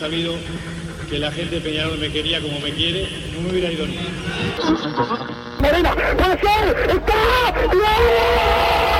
sabido que la gente de Peñarol me quería como me quiere, no me hubiera ido puede ser, está, ¡Gol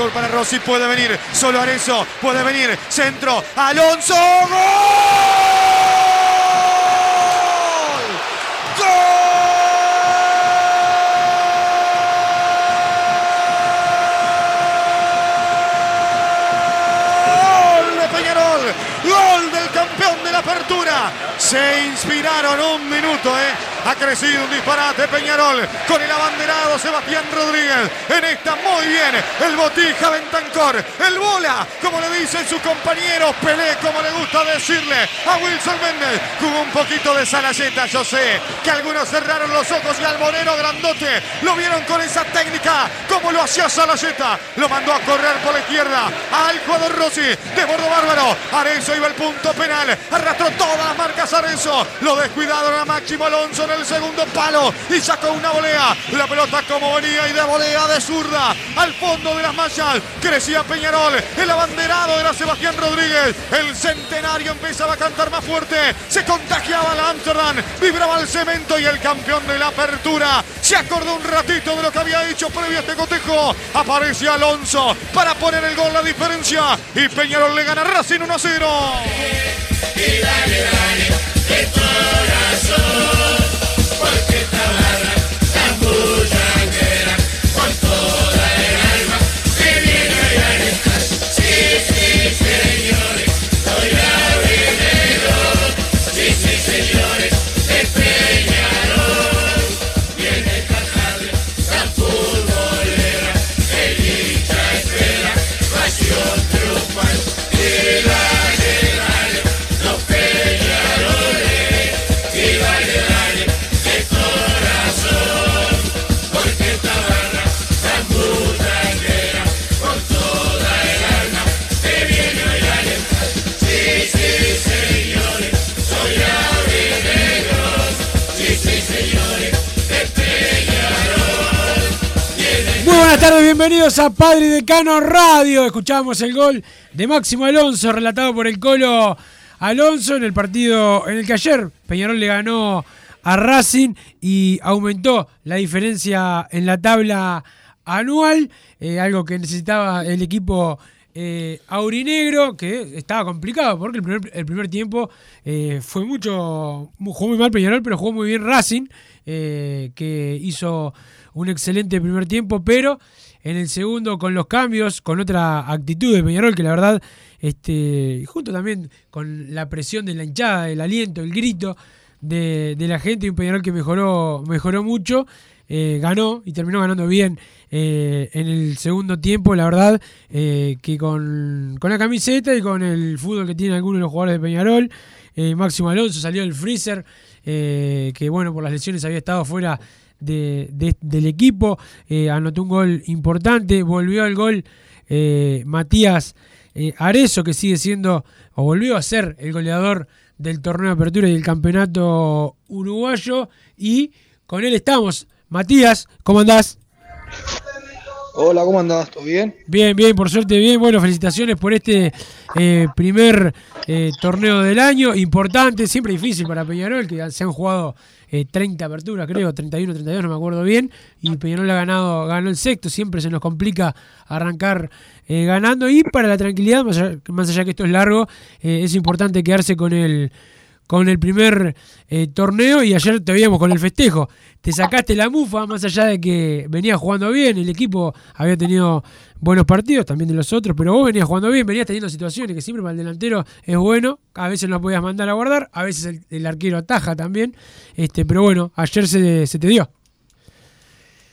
Bentancor para Rossi. Puede venir. Solo Arezzo. Puede venir. Centro. Alonso. ¡Gol! ¡Gol de Peñarol! ¡Gol del campeón de la apertura! Se inspiraron un minuto, ¿eh? Ha crecido un disparate Peñarol con el abanderado Sebastián Rodríguez. En esta muy bien el Botija Bentancor. El bola, como le dicen sus compañeros. Pelé, como le gusta decirle a Wilson Méndez. Jugó un poquito de Salayeta, yo sé que algunos cerraron los ojos y al Moreno Grandote lo vieron con esa técnica, como lo hacía Salayeta. Lo mandó a correr por la izquierda al jugador Rossi de Bordo Bárbaro. Arenzo iba al punto penal. Arrastró todas las marcas Arenzo. Lo descuidaron a Máximo Alonso el segundo palo y sacó una volea. La pelota como venía y de volea de zurda al fondo de las mallas. Crecía Peñarol. El abanderado era Sebastián Rodríguez. El centenario empezaba a cantar más fuerte. Se contagiaba la Amsterdam. Vibraba el cemento y el campeón de la apertura se acordó un ratito de lo que había hecho previo a este cotejo. Aparece Alonso para poner el gol la diferencia. Y Peñarol le gana Racing 1 a 0. Muy buenas tardes, bienvenidos a Padre y Decano Radio. Escuchamos el gol de Máximo Alonso, relatado por el Colo Alonso en el partido en el que ayer Peñarol le ganó a Racing y aumentó la diferencia en la tabla anual, eh, algo que necesitaba el equipo eh, aurinegro, que estaba complicado porque el primer, tiempo eh, fue mucho, jugó muy mal Peñarol, pero jugó muy bien Racing, que hizo un excelente primer tiempo, pero en el segundo con los cambios, con otra actitud de Peñarol, que la verdad, este, junto también con la presión de la hinchada, el aliento, el grito de, de la gente, y un Peñarol que mejoró, mejoró mucho, eh, ganó y terminó ganando bien eh, en el segundo tiempo, la verdad, eh, que con, con la camiseta y con el fútbol que tienen algunos de los jugadores de Peñarol, Máximo Alonso salió del freezer, que bueno, por las lesiones había estado fuera de, de- del equipo, eh, anotó un gol importante, volvió al gol eh, Matías eh, Arezo, que sigue siendo, o volvió a ser el goleador del torneo de apertura y del campeonato uruguayo. Y con él estamos. Matías, ¿cómo andás? Hola, ¿cómo andás? ¿Todo bien? Bien, bien, por suerte bien. Bueno, felicitaciones por este eh, primer eh, torneo del año. Importante, siempre difícil para Peñarol, que se han jugado eh, 30 aperturas, creo, 31, 32, no me acuerdo bien. Y Peñarol ha ganado, ganó el sexto. Siempre se nos complica arrancar eh, ganando. Y para la tranquilidad, más allá, más allá que esto es largo, es importante quedarse con el con el primer eh, torneo y ayer te veíamos con el festejo. Te sacaste la mufa, más allá de que venías jugando bien, el equipo había tenido buenos partidos, también de los otros, pero vos venías jugando bien, venías teniendo situaciones que siempre para el delantero es bueno, a veces no podías mandar a guardar, a veces el, arquero ataja también, este, pero bueno, ayer se, se te dio.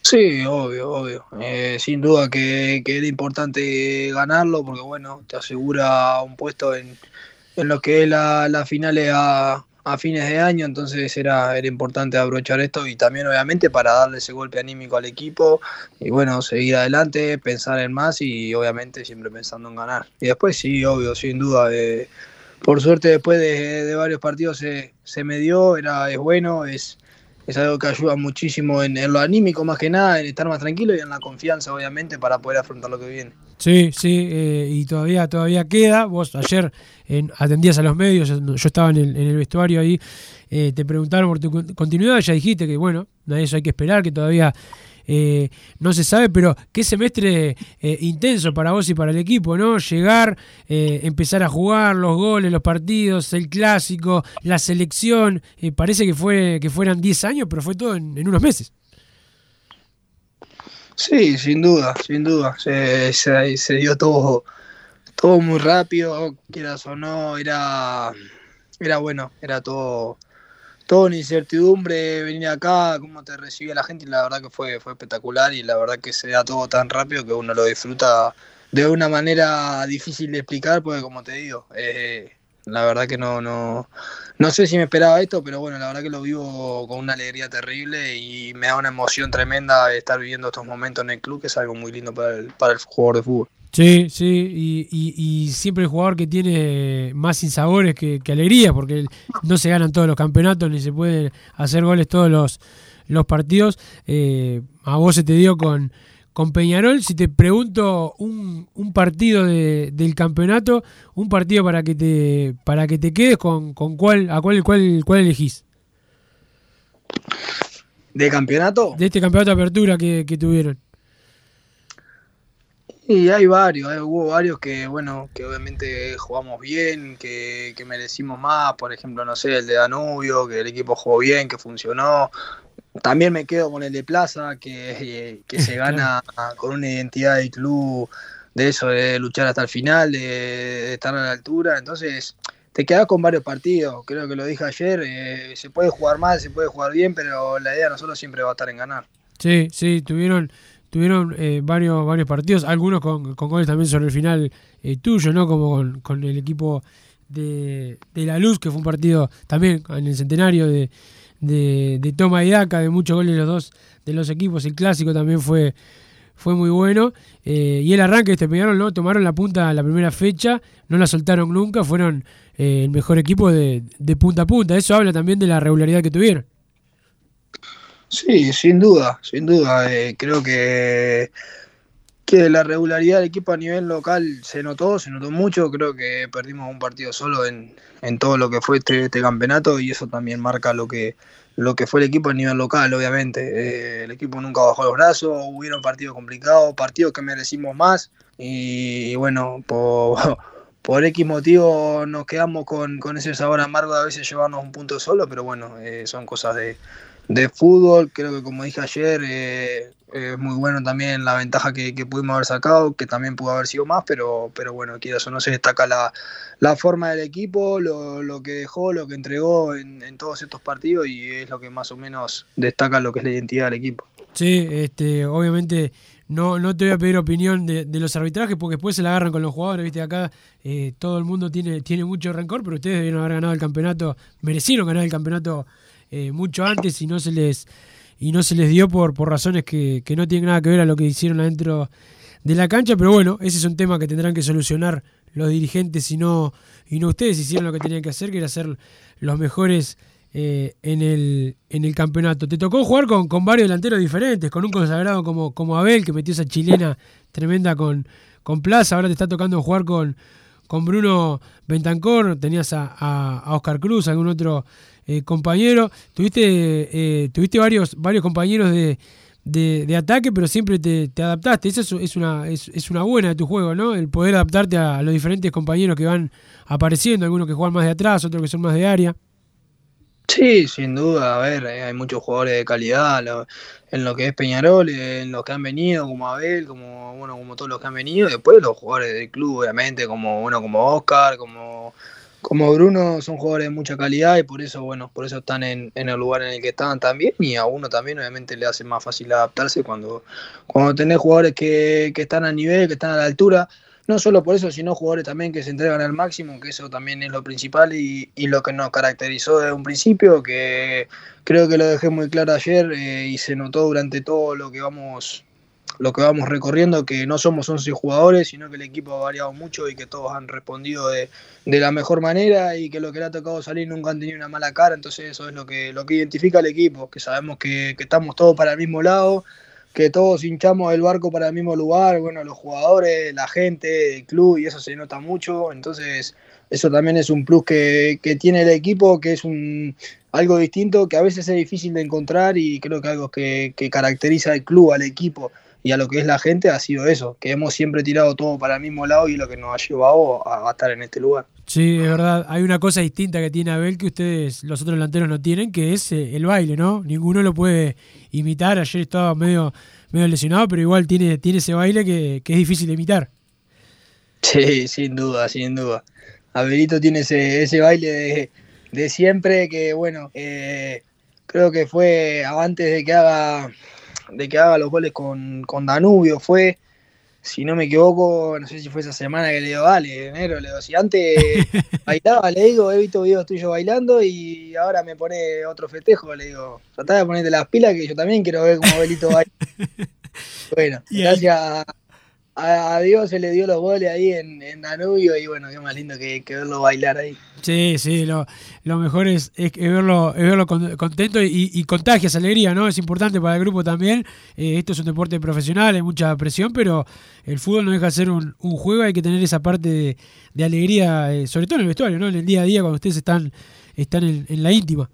Sí, obvio, obvio. Eh, sin duda que, que, era importante ganarlo porque, bueno, te asegura un puesto en, en lo que es la, finales a, fines de año, entonces era, era importante aprovechar esto y también, obviamente, para darle ese golpe anímico al equipo y, bueno, seguir adelante, pensar en más y, obviamente, siempre pensando en ganar. Y después, sí, obvio, sin duda. Eh, por suerte, después de, varios partidos se, se me dio, era, es bueno, es es algo que ayuda muchísimo en, lo anímico más que nada, en estar más tranquilo y en la confianza obviamente para poder afrontar lo que viene. Sí, sí, eh, y todavía todavía queda. Vos ayer en, atendías a los medios, yo estaba en el, en el vestuario ahí, eh, te preguntaron por tu continuidad, ya dijiste que bueno, eso hay que esperar, que todavía eh, no se sabe, pero qué semestre eh, intenso para vos y para el equipo, ¿no? Llegar, eh, empezar a jugar, los goles, los partidos, el clásico, la selección, parece que fue que fueran 10 años, pero fue todo en, unos meses. Sí, sin duda, sin duda. Se, se, se dio todo, todo muy rápido, quieras o no, era, era bueno, era todo toda una incertidumbre venir acá, cómo te recibía la gente, y la verdad que fue, fue espectacular y la verdad que se da todo tan rápido que uno lo disfruta de una manera difícil de explicar, porque como te digo, eh, la verdad que no, no, no sé si me esperaba esto, pero bueno, la verdad que lo vivo con una alegría terrible y me da una emoción tremenda estar viviendo estos momentos en el club, que es algo muy lindo para el, para el jugador de fútbol. Sí, sí, y, y, siempre el jugador que tiene más sinsabores que, que alegría, porque no se ganan todos los campeonatos ni se pueden hacer goles todos los, los partidos. Eh, a vos se te dio con, con Peñarol. Si te pregunto un, un partido de, del campeonato, un partido para que te para que te quedes, con, con cuál, a cuál, cuál, cuál elegís. ¿De campeonato? De este campeonato de apertura que, que tuvieron. Y hay varios, hay, hubo varios que, bueno, que obviamente jugamos bien, que, que, merecimos más, por ejemplo, no sé, el de Danubio, que el equipo jugó bien, que funcionó. También me quedo con el de Plaza, que, que se gana con una identidad del club, de eso, de luchar hasta el final, de, de estar a la altura. Entonces, te quedas con varios partidos, creo que lo dije ayer, eh, se puede jugar mal, se puede jugar bien, pero la idea de nosotros siempre va a estar en ganar. Sí, sí, tuvieron tuvieron eh, varios varios partidos, algunos con, con, goles también sobre el final eh, tuyo, ¿no? Como con, con el equipo de, de, La Luz, que fue un partido también en el centenario de, de, de Toma y Daca, de muchos goles los dos de los equipos. El clásico también fue, fue muy bueno. Eh, y el arranque este pegaron, ¿no? Tomaron la punta la primera fecha, no la soltaron nunca, fueron eh, el mejor equipo de, de punta a punta. Eso habla también de la regularidad que tuvieron. Sí, sin duda, sin duda. Eh, creo que, que la regularidad del equipo a nivel local se notó, se notó mucho. Creo que perdimos un partido solo en, en todo lo que fue este, este, campeonato y eso también marca lo que, lo que fue el equipo a nivel local, obviamente. Eh, el equipo nunca bajó los brazos, hubieron partidos complicados, partidos que merecimos más y, bueno, por, por X motivo nos quedamos con, con ese sabor amargo de a veces llevarnos un punto solo, pero bueno, eh, son cosas de de fútbol. Creo que como dije ayer, eh, es muy bueno también la ventaja que, que, pudimos haber sacado, que también pudo haber sido más, pero, pero bueno, quieras o no se destaca la, la forma del equipo, lo, lo, que dejó, lo que entregó en, en, todos estos partidos y es lo que más o menos destaca lo que es la identidad del equipo. Sí, este, obviamente no, no te voy a pedir opinión de, de, los arbitrajes porque después se la agarran con los jugadores, viste, acá eh, todo el mundo tiene, tiene mucho rencor, pero ustedes debieron haber ganado el campeonato, merecieron ganar el campeonato eh, mucho antes y no se les y no se les dio por, por razones que, que, no tienen nada que ver a lo que hicieron adentro de la cancha, pero bueno, ese es un tema que tendrán que solucionar los dirigentes y no, y no ustedes hicieron lo que tenían que hacer, que era ser los mejores eh, en, el, en el campeonato. Te tocó jugar con, con varios delanteros diferentes, con un consagrado como, como Abel, que metió esa chilena tremenda con, con Plaza, ahora te está tocando jugar con, con Bruno Bentancor, tenías a, a, Oscar Cruz, algún otro eh, compañero, tuviste, eh, tuviste varios, varios compañeros de, de, ataque, pero siempre te, adaptaste. Eso es, una, es, una buena de tu juego, ¿no? El poder adaptarte a los diferentes compañeros que van apareciendo, algunos que juegan más de atrás, otros que son más de área. Sí, sin duda, a ver, eh, hay muchos jugadores de calidad en lo que es Peñarol, en los que han venido, como Abel, como bueno, como todos los que han venido, después los jugadores del club, obviamente, como bueno, como Oscar, como como Bruno son jugadores de mucha calidad y por eso, bueno, por eso están en, el lugar en el que están también y a uno también obviamente le hace más fácil adaptarse cuando, cuando tenés jugadores que, que están a nivel, que están a la altura, no solo por eso, sino jugadores también que se entregan al máximo, que eso también es lo principal y, y lo que nos caracterizó desde un principio, que creo que lo dejé muy claro ayer eh, y se notó durante todo lo que vamos lo que vamos recorriendo, que no somos 11 jugadores, sino que el equipo ha variado mucho y que todos han respondido de, la mejor manera y que lo que le ha tocado salir nunca han tenido una mala cara, entonces eso es lo que, lo que identifica al equipo, que sabemos que, que estamos todos para el mismo lado, que todos hinchamos el barco para el mismo lugar, bueno, los jugadores, la gente, el club, y eso se nota mucho, entonces eso también es un plus que, que tiene el equipo, que es un algo distinto, que a veces es difícil de encontrar y creo que algo que, que caracteriza al club, al equipo y a lo que es la gente ha sido eso, que hemos siempre tirado todo para el mismo lado y lo que nos ha llevado a, estar en este lugar. Sí, es verdad. Hay una cosa distinta que tiene Abel que ustedes, los otros delanteros, no tienen, que es eh, el baile, ¿no? Ninguno lo puede imitar. Ayer estaba medio, medio lesionado, pero igual tiene, tiene ese baile que, es difícil de imitar. Sí, sin duda, sin duda. Abelito tiene ese, ese baile de, siempre que, bueno, eh, creo que fue antes de que haga de que haga los goles con, Danubio. Fue, si no me equivoco, no sé si fue esa semana que le digo, dale, enero, le digo, si antes bailaba, le digo, he visto videos tuyos bailando y ahora me pone otro festejo, le digo, tratá de ponerte las pilas que yo también quiero ver cómo Belito baila. bueno, gracias a, Dios se le dio los goles ahí en, Danubio y bueno, qué más lindo que, verlo bailar ahí. Sí, sí, lo, mejor es, verlo, verlo contento y, esa alegría, ¿no? Es importante para el grupo también. Eh, esto es un deporte profesional, hay mucha presión, pero el fútbol no deja de ser un, juego, hay que tener esa parte de, alegría, eh, sobre todo en el vestuario, ¿no? En el día a día cuando ustedes están, están en la íntima.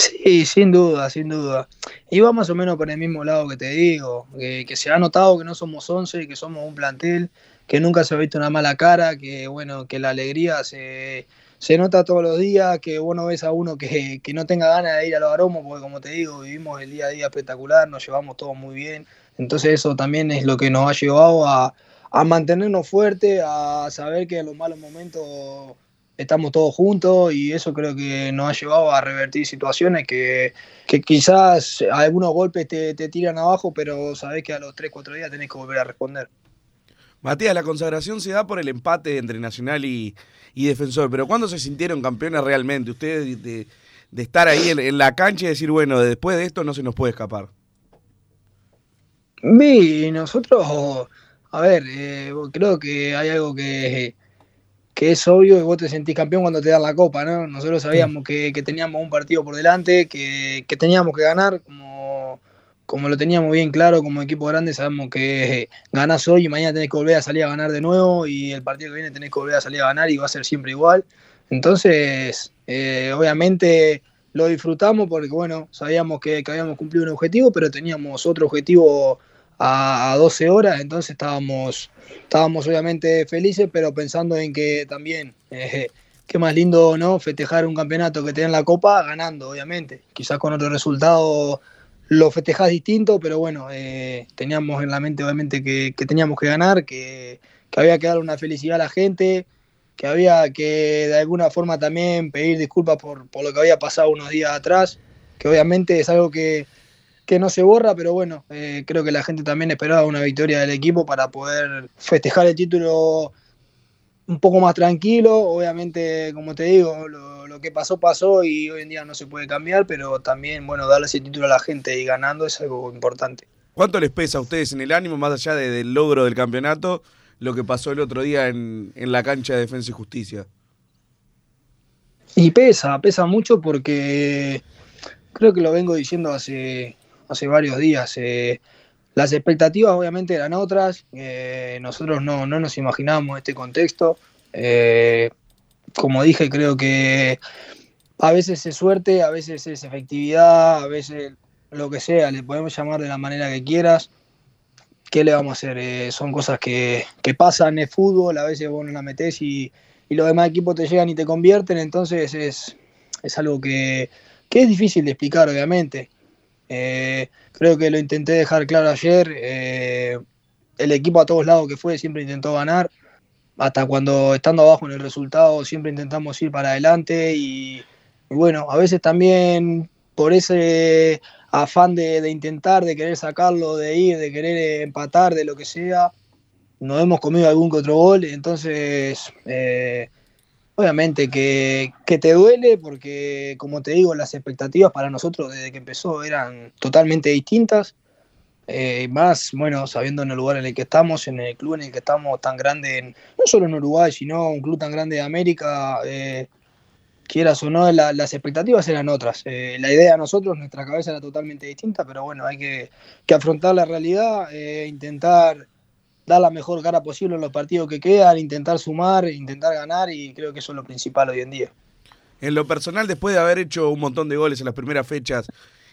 Sí, sin duda, sin duda. Y va más o menos por el mismo lado que te digo, que, se ha notado que no somos 11, que somos un plantel, que nunca se ha visto una mala cara, que bueno, que la alegría se, se nota todos los días, que vos ves a uno que, no tenga ganas de ir a los aromos, porque como te digo, vivimos el día a día espectacular, nos llevamos todos muy bien. Entonces eso también es lo que nos ha llevado a, a mantenernos fuertes, a saber que en los malos momentos estamos todos juntos y eso creo que nos ha llevado a revertir situaciones que, quizás algunos golpes te, tiran abajo, pero sabés que a los 3, 4 días tenés que volver a responder. Matías, la consagración se da por el empate entre Nacional y, Defensor, pero ¿cuándo se sintieron campeones realmente? Ustedes de, estar ahí en, la cancha y decir, bueno, después de esto no se nos puede escapar. Y nosotros, a ver, eh, creo que hay algo que que es obvio que vos te sentís campeón cuando te dan la copa, ¿no? Nosotros sabíamos que, teníamos un partido por delante, que, teníamos que ganar, como, como lo teníamos bien claro como equipo grande, sabemos que ganás hoy y mañana tenés que volver a salir a ganar de nuevo y el partido que viene tenés que volver a salir a ganar y va a ser siempre igual. Entonces, eh, obviamente lo disfrutamos porque, bueno, sabíamos que, que habíamos cumplido un objetivo, pero teníamos otro objetivo a, 12 horas, entonces estábamos, estábamos obviamente felices, pero pensando en que también, eh, qué más lindo, ¿no? Festejar un campeonato que te den la copa ganando, obviamente. Quizás con otro resultado lo festejás distinto, pero bueno, eh, teníamos en la mente obviamente que, teníamos que ganar, que, había que dar una felicidad a la gente, que había que de alguna forma también pedir disculpas por, por lo que había pasado unos días atrás, que obviamente es algo que, que no se borra, pero bueno, eh, creo que la gente también esperaba una victoria del equipo para poder festejar el título un poco más tranquilo. Obviamente, como te digo, lo, que pasó, pasó y hoy en día no se puede cambiar, pero también, bueno, darle ese título a la gente y ganando es algo importante. ¿Cuánto les pesa a ustedes en el ánimo, más allá del logro del campeonato, lo que pasó el otro día en, en la cancha de Defensa y Justicia. Y pesa, pesa mucho porque creo que lo vengo diciendo hace, hace varios días. eh, las expectativas obviamente eran otras, eh, nosotros no, no nos imaginábamos este contexto. eh, como dije, creo que a veces es suerte, a veces es efectividad, a veces lo que sea, le podemos llamar de la manera que quieras. ¿Qué le vamos a hacer? Son cosas que, que pasan, es fútbol, a veces vos no la metés y, y los demás equipos te llegan y te convierten, entonces es, es algo que, que es difícil de explicar, obviamente. Eh, creo que lo intenté dejar claro ayer. eh, el equipo a todos lados que fue siempre intentó ganar. Hasta cuando estando abajo en el resultado siempre intentamos ir para adelante y, bueno, a veces también por ese afán de, de intentar, de querer sacarlo, de ir, de querer empatar, de lo que sea, nos hemos comido algún que otro gol. Entonces, eh, obviamente que, que te duele porque, como te digo, las expectativas para nosotros desde que empezó eran totalmente distintas. Eh, más, bueno, sabiendo en el lugar en el que estamos, en el club en el que estamos tan grande, en- no solo en Uruguay, sino un club tan grande de América, eh, quieras o no, la- las expectativas eran otras. Eh, la idea de nosotros, nuestra cabeza era totalmente distinta, pero bueno, hay que, que afrontar la realidad, eh, intentar dar la mejor cara posible en los partidos que quedan, intentar sumar, intentar ganar y creo que eso es lo principal hoy en día. En lo personal, después de haber hecho un montón de goles en las primeras fechas,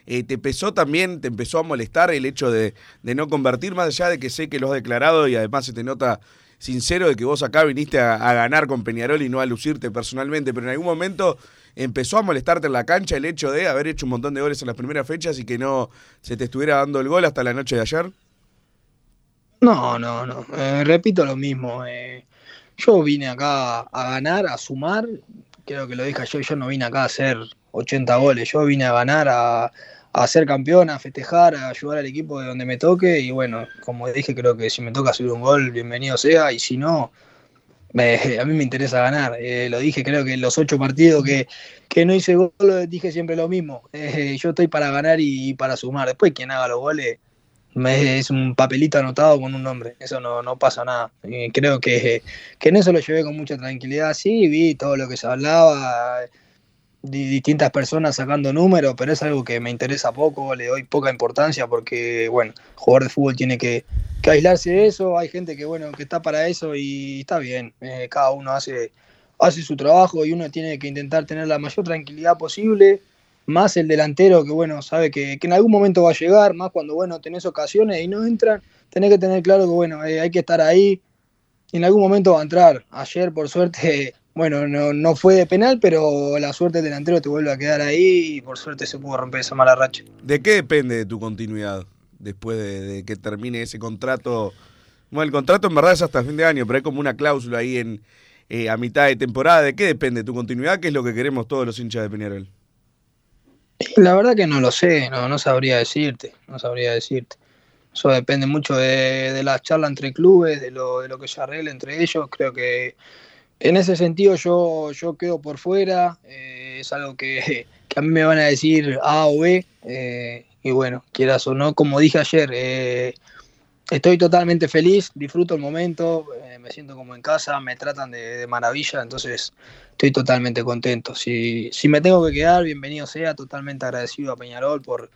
eh, ¿te pesó también, te empezó a molestar el hecho de, no convertir, más allá de que sé que lo has declarado y además se te nota sincero de que vos acá viniste a, a ganar con Peñarol y no a lucirte personalmente, pero en algún momento empezó a molestarte en la cancha el hecho de haber hecho un montón de goles en las primeras fechas y que no se te estuviera dando el gol hasta la noche de ayer? No, no, no. Eh, repito lo mismo. eh, yo vine acá a ganar, a sumar. Creo que lo dije yo, yo no vine acá a hacer 80 goles. Yo vine a ganar, a, a ser campeón, a festejar, a ayudar al equipo de donde me toque. Y bueno, como dije, creo que si me toca subir un gol, bienvenido sea. Y si no, me- a mí me interesa ganar. Eh, lo dije, creo que en los ocho partidos que, que no hice gol, dije siempre lo mismo. Eh, yo estoy para ganar y, para sumar. Después, quien haga los goles me- es un papelito anotado con un nombre, eso no, no pasa nada. Creo que, que en eso lo llevé con mucha tranquilidad. Sí, vi todo lo que se hablaba, di- distintas personas sacando números, pero es algo que me interesa poco, le doy poca importancia porque, bueno, jugador de fútbol tiene que, que aislarse de eso, hay gente que, bueno, que está para eso y está bien, eh, cada uno hace, hace su trabajo y uno tiene que intentar tener la mayor tranquilidad posible más el delantero que bueno sabe que, en algún momento va a llegar, más cuando bueno tenés ocasiones y no entran, tenés que tener claro que bueno eh, hay que estar ahí en algún momento va a entrar. Ayer por suerte, bueno, no, no fue de penal, pero la suerte del delantero te vuelve a quedar ahí y por suerte se pudo romper esa mala racha. ¿De qué depende de tu continuidad después de, de que termine ese contrato? Bueno, el contrato en verdad es hasta fin de año, pero hay como una cláusula ahí en eh, a mitad de temporada. ¿De qué depende tu continuidad? ¿Qué es lo que queremos todos los hinchas de Peñarol? La verdad que no lo sé, no, no sabría decirte, no sabría decirte. Eso depende mucho de, de la charla entre clubes, de lo, de lo que se arregle entre ellos. Creo que en ese sentido yo, yo quedo por fuera, eh, es algo que, que a mí me van a decir A o B, eh, y bueno, quieras o no, como dije ayer, eh, estoy totalmente feliz, disfruto el momento, eh, me siento como en casa, me tratan de, maravilla, entonces estoy totalmente contento. Si, si me tengo que quedar, bienvenido sea, totalmente agradecido a Peñarol por,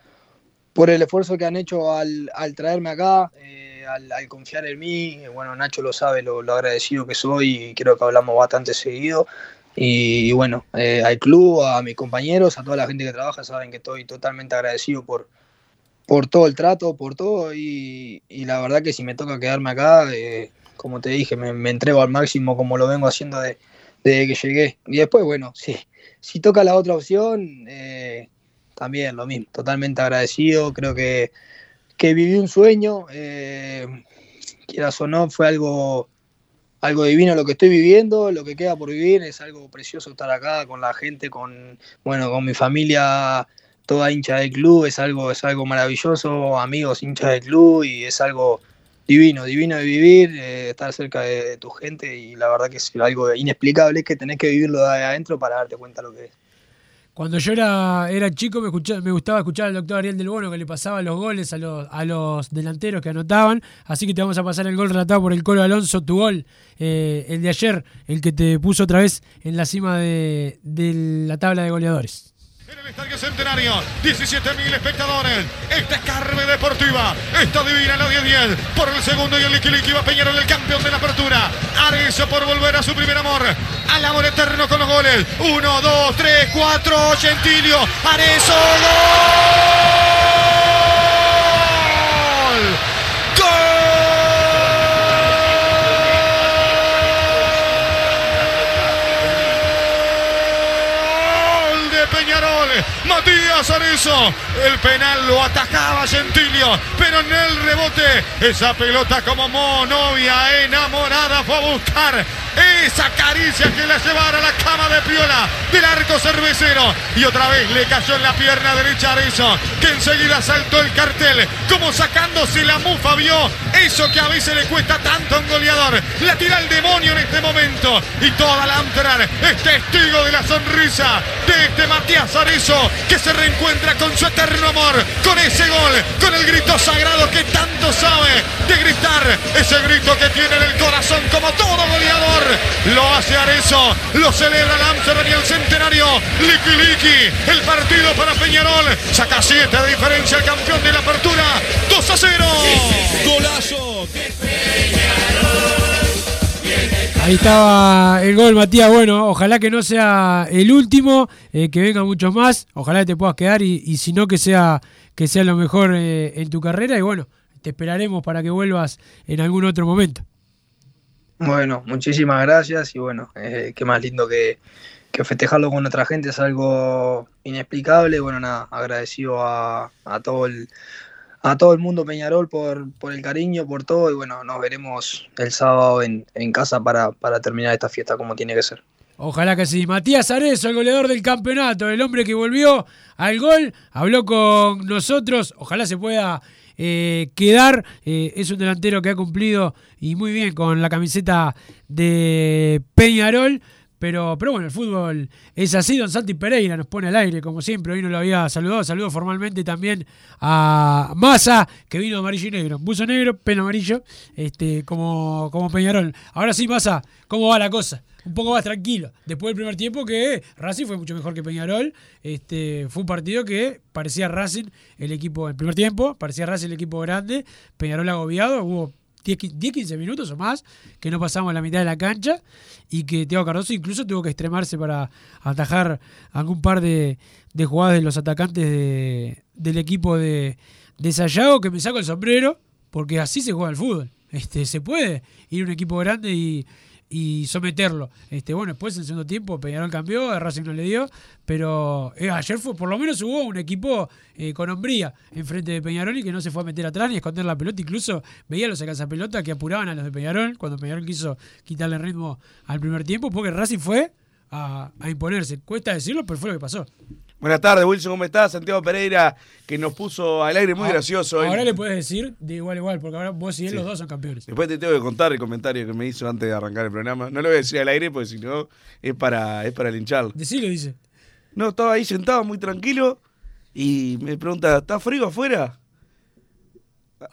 por el esfuerzo que han hecho al, al traerme acá, eh, al, al confiar en mí. Eh, Bueno, Nacho lo sabe, lo, lo agradecido que soy y creo que hablamos bastante seguido. Y, y bueno, eh, al club, a mis compañeros, a toda la gente que trabaja, saben que estoy totalmente agradecido por, por todo el trato, por todo. Y, la verdad que si me toca quedarme acá, eh, como te dije, me, entrego al máximo como lo vengo haciendo de, desde que llegué. Y después, bueno, si toca la otra opción, eh, también lo mismo, totalmente agradecido. Creo que, que viví un sueño, eh, quieras o no, fue algo, algo divino lo que estoy viviendo, lo que queda por vivir, es algo precioso estar acá con la gente, con, bueno, con mi familia, toda hincha del club, es algo, es algo maravilloso, amigos hinchas del club y es algo divino, divino de vivir, eh, estar cerca de, tu gente y la verdad que es algo inexplicable, es que tenés que vivirlo de adentro para darte cuenta lo que es. Cuando yo era, era chico me, escucha- me gustaba escuchar al doctor Ariel del Bono que le pasaba los goles a los, a los delanteros que anotaban. Así que te vamos a pasar el gol relatado por el Colo Alonso, tu gol, eh, el de ayer, el que te puso otra vez en la cima de, de la tabla de goleadores. En el Estadio Centenario, 17.000 espectadores. Esta es Carve Deportiva. Esta divina la 10-10. Por el segundo y el Liquiliqui va Peñarol, el campeón de la apertura. Arezzo por volver a su primer amor. Al amor eterno con los goles. 1, 2, 3, 4. Gentilio. Arezzo. ¡Gol! Gol de Peñarol. Matías Arezzo. El penal lo atajaba Gentilio. Pero en el rebote, esa pelota como monovia enamorada fue a buscar esa caricia que la llevara a la cama de Piola del arco cervecero. Y otra vez le cayó en la pierna derecha a Arezzo, que enseguida saltó el cartel, como sacándose la mufa, vio eso que a veces le cuesta tanto a un goleador. La tira el demonio en este momento. Y toda la Amsterdam es testigo de la sonrisa de este Matías Arezzo, que se reencuentra con su eterno amor, con ese gol, con el grito sagrado que tanto sabe de gritar, ese grito que tiene en el corazón como todo goleador. Lo hace Arezzo, lo celebra el Amsterdam y el centenario. Liki Liki, el partido para Peñarol. Saca 7 de diferencia el campeón de la apertura. 2 a 0. Golazo. Ahí estaba el gol, Matías. Bueno, ojalá que no sea el último, eh, que vengan muchos más. Ojalá que te puedas quedar y, y si no, que sea, que sea lo mejor eh, en tu carrera. Y bueno, te esperaremos para que vuelvas en algún otro momento. Bueno, muchísimas gracias y bueno, eh, qué más lindo que, festejarlo con otra gente es algo inexplicable. Bueno, nada, agradecido a, a todo el a todo el mundo Peñarol por, por el cariño, por todo y bueno, nos veremos el sábado en, en casa para, para terminar esta fiesta como tiene que ser. Ojalá que sí. Matías Arezo, el goleador del campeonato, el hombre que volvió al gol, habló con nosotros. Ojalá se pueda eh, quedar. Eh, es un delantero que ha cumplido y muy bien con la camiseta de Peñarol. Pero, pero bueno, el fútbol es así. Don Santi Pereira nos pone al aire, como siempre. Hoy no lo había saludado. Saludo formalmente también a Massa, que vino amarillo y negro. Buzo negro, pelo amarillo, este, como, como Peñarol. Ahora sí, Massa, ¿cómo va la cosa? Un poco más tranquilo. Después del primer tiempo, que Racing fue mucho mejor que Peñarol. Este, fue un partido que parecía Racing el equipo, el primer tiempo, parecía Racing el equipo grande. Peñarol agobiado. Hubo 10-15 minutos o más que no pasamos la mitad de la cancha y que Teo Cardoso incluso tuvo que extremarse para atajar algún par de, de jugadas de los atacantes de- del equipo de, de Sayago que me saco el sombrero porque así se juega el fútbol. Este, se puede ir a un equipo grande y, y someterlo. Este, bueno, después en segundo tiempo Peñarol cambió, a Racing no le dio, pero eh, ayer fue, por lo menos hubo un equipo eh, con hombría enfrente de Peñarol y que no se fue a meter atrás ni a esconder la pelota, incluso veía a los pelota que apuraban a los de Peñarol cuando Peñarol quiso quitarle ritmo al primer tiempo, porque Racing fue a imponerse. Cuesta decirlo, pero fue lo que pasó. Buenas tardes, Wilson, ¿cómo estás? Santiago Pereira, que nos puso al aire muy Ahora- gracioso. hoy. Ahora le puedes decir de igual igual, porque ahora vos y él Sí. los dos son campeones. Después te tengo que contar el comentario que me hizo antes de arrancar el programa. No lo voy a decir al aire porque si no es para, es para lincharlo. Decilo, dice. No, estaba ahí sentado muy tranquilo y me pregunta, ¿está frío afuera?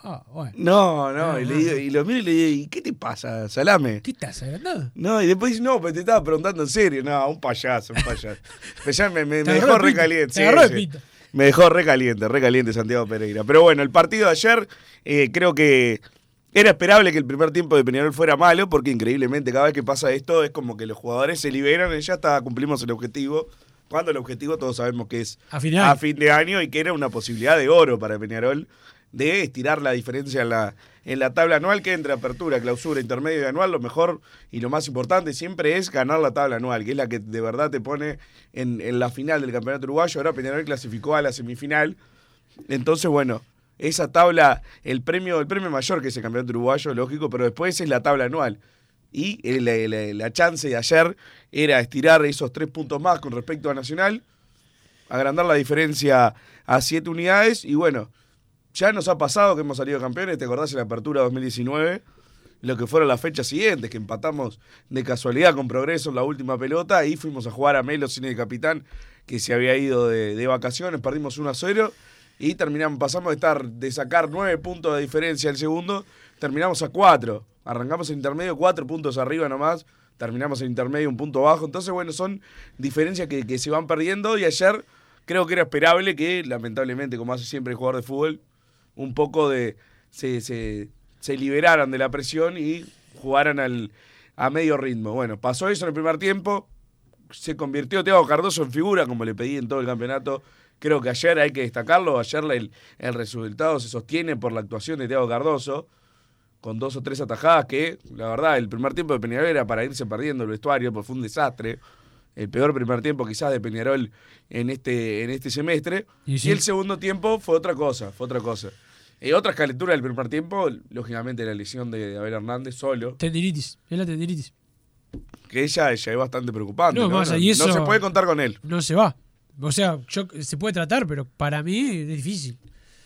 Ah, bueno. No, no, Ah, y, le digo- y lo miro y le digo, ¿y qué te pasa, salame? ¿Qué estás agrandado? No, y después dice, no, pero te estaba preguntando en serio. No, un payaso, un payaso. Pero ya me, me- me dejó recaliente. de pito. Me dejó recaliente, recaliente Santiago Pereira. Pero bueno, el partido de ayer eh, creo que era esperable que el primer tiempo de Peñarol fuera malo, porque increíblemente cada vez que pasa esto es como que los jugadores se liberan y ya está, cumplimos el objetivo. Cuando el objetivo todos sabemos que es A fin de año. fin de año y que era una posibilidad de oro para Peñarol de estirar la diferencia en la, en la tabla anual que entre apertura, clausura, intermedio y anual, lo mejor y lo más importante siempre es ganar la tabla anual, que es la que de verdad te pone en, en la final del campeonato uruguayo. Ahora Peñarol clasificó a la semifinal. Entonces, bueno, esa tabla, el premio, el premio mayor que es el campeonato uruguayo, lógico, pero después es la tabla anual. Y la, la- la chance de ayer era estirar esos tres puntos más con respecto a Nacional, agrandar la diferencia a siete unidades y bueno, ya nos ha pasado que hemos salido campeones, ¿te acordás en la apertura 2019? lo que fueron las fechas siguientes, que empatamos de casualidad con progreso la última pelota y fuimos a jugar a Melo sin el capitán que se había ido de, de vacaciones, perdimos 1 a 0 y terminamos, pasamos de estar de sacar 9 puntos de diferencia el segundo, terminamos a 4. Arrancamos el intermedio 4 puntos arriba nomás, terminamos el intermedio un punto bajo. Entonces, bueno, son diferencias que se van perdiendo y ayer creo que era esperable que, lamentablemente, como hace siempre el jugador de fútbol, un poco de se, se, se liberaran de la presión y jugaran al, a medio ritmo. Bueno, pasó eso en el primer tiempo, se convirtió Thiago Cardoso en figura, como le pedí en todo el campeonato. Creo que ayer hay que destacarlo, ayer el, el resultado se sostiene por la actuación de Thiago Cardoso, con dos o tres atajadas que, la verdad, el primer tiempo de Peñarol era para irse perdiendo el vestuario, porque fue un desastre. El peor primer tiempo quizás de Peñarol en este, en este semestre. Y Y, el segundo tiempo fue otra cosa, fue otra cosa. Eh, otra calentura del primer tiempo, lógicamente la lesión de Abel Hernández solo, Tendinitis, es la tendinitis. que ella ya es bastante preocupante. No, No, más no, y eso- no se puede contar con él. No se va. O sea, yo, se puede tratar, pero para mí es difícil.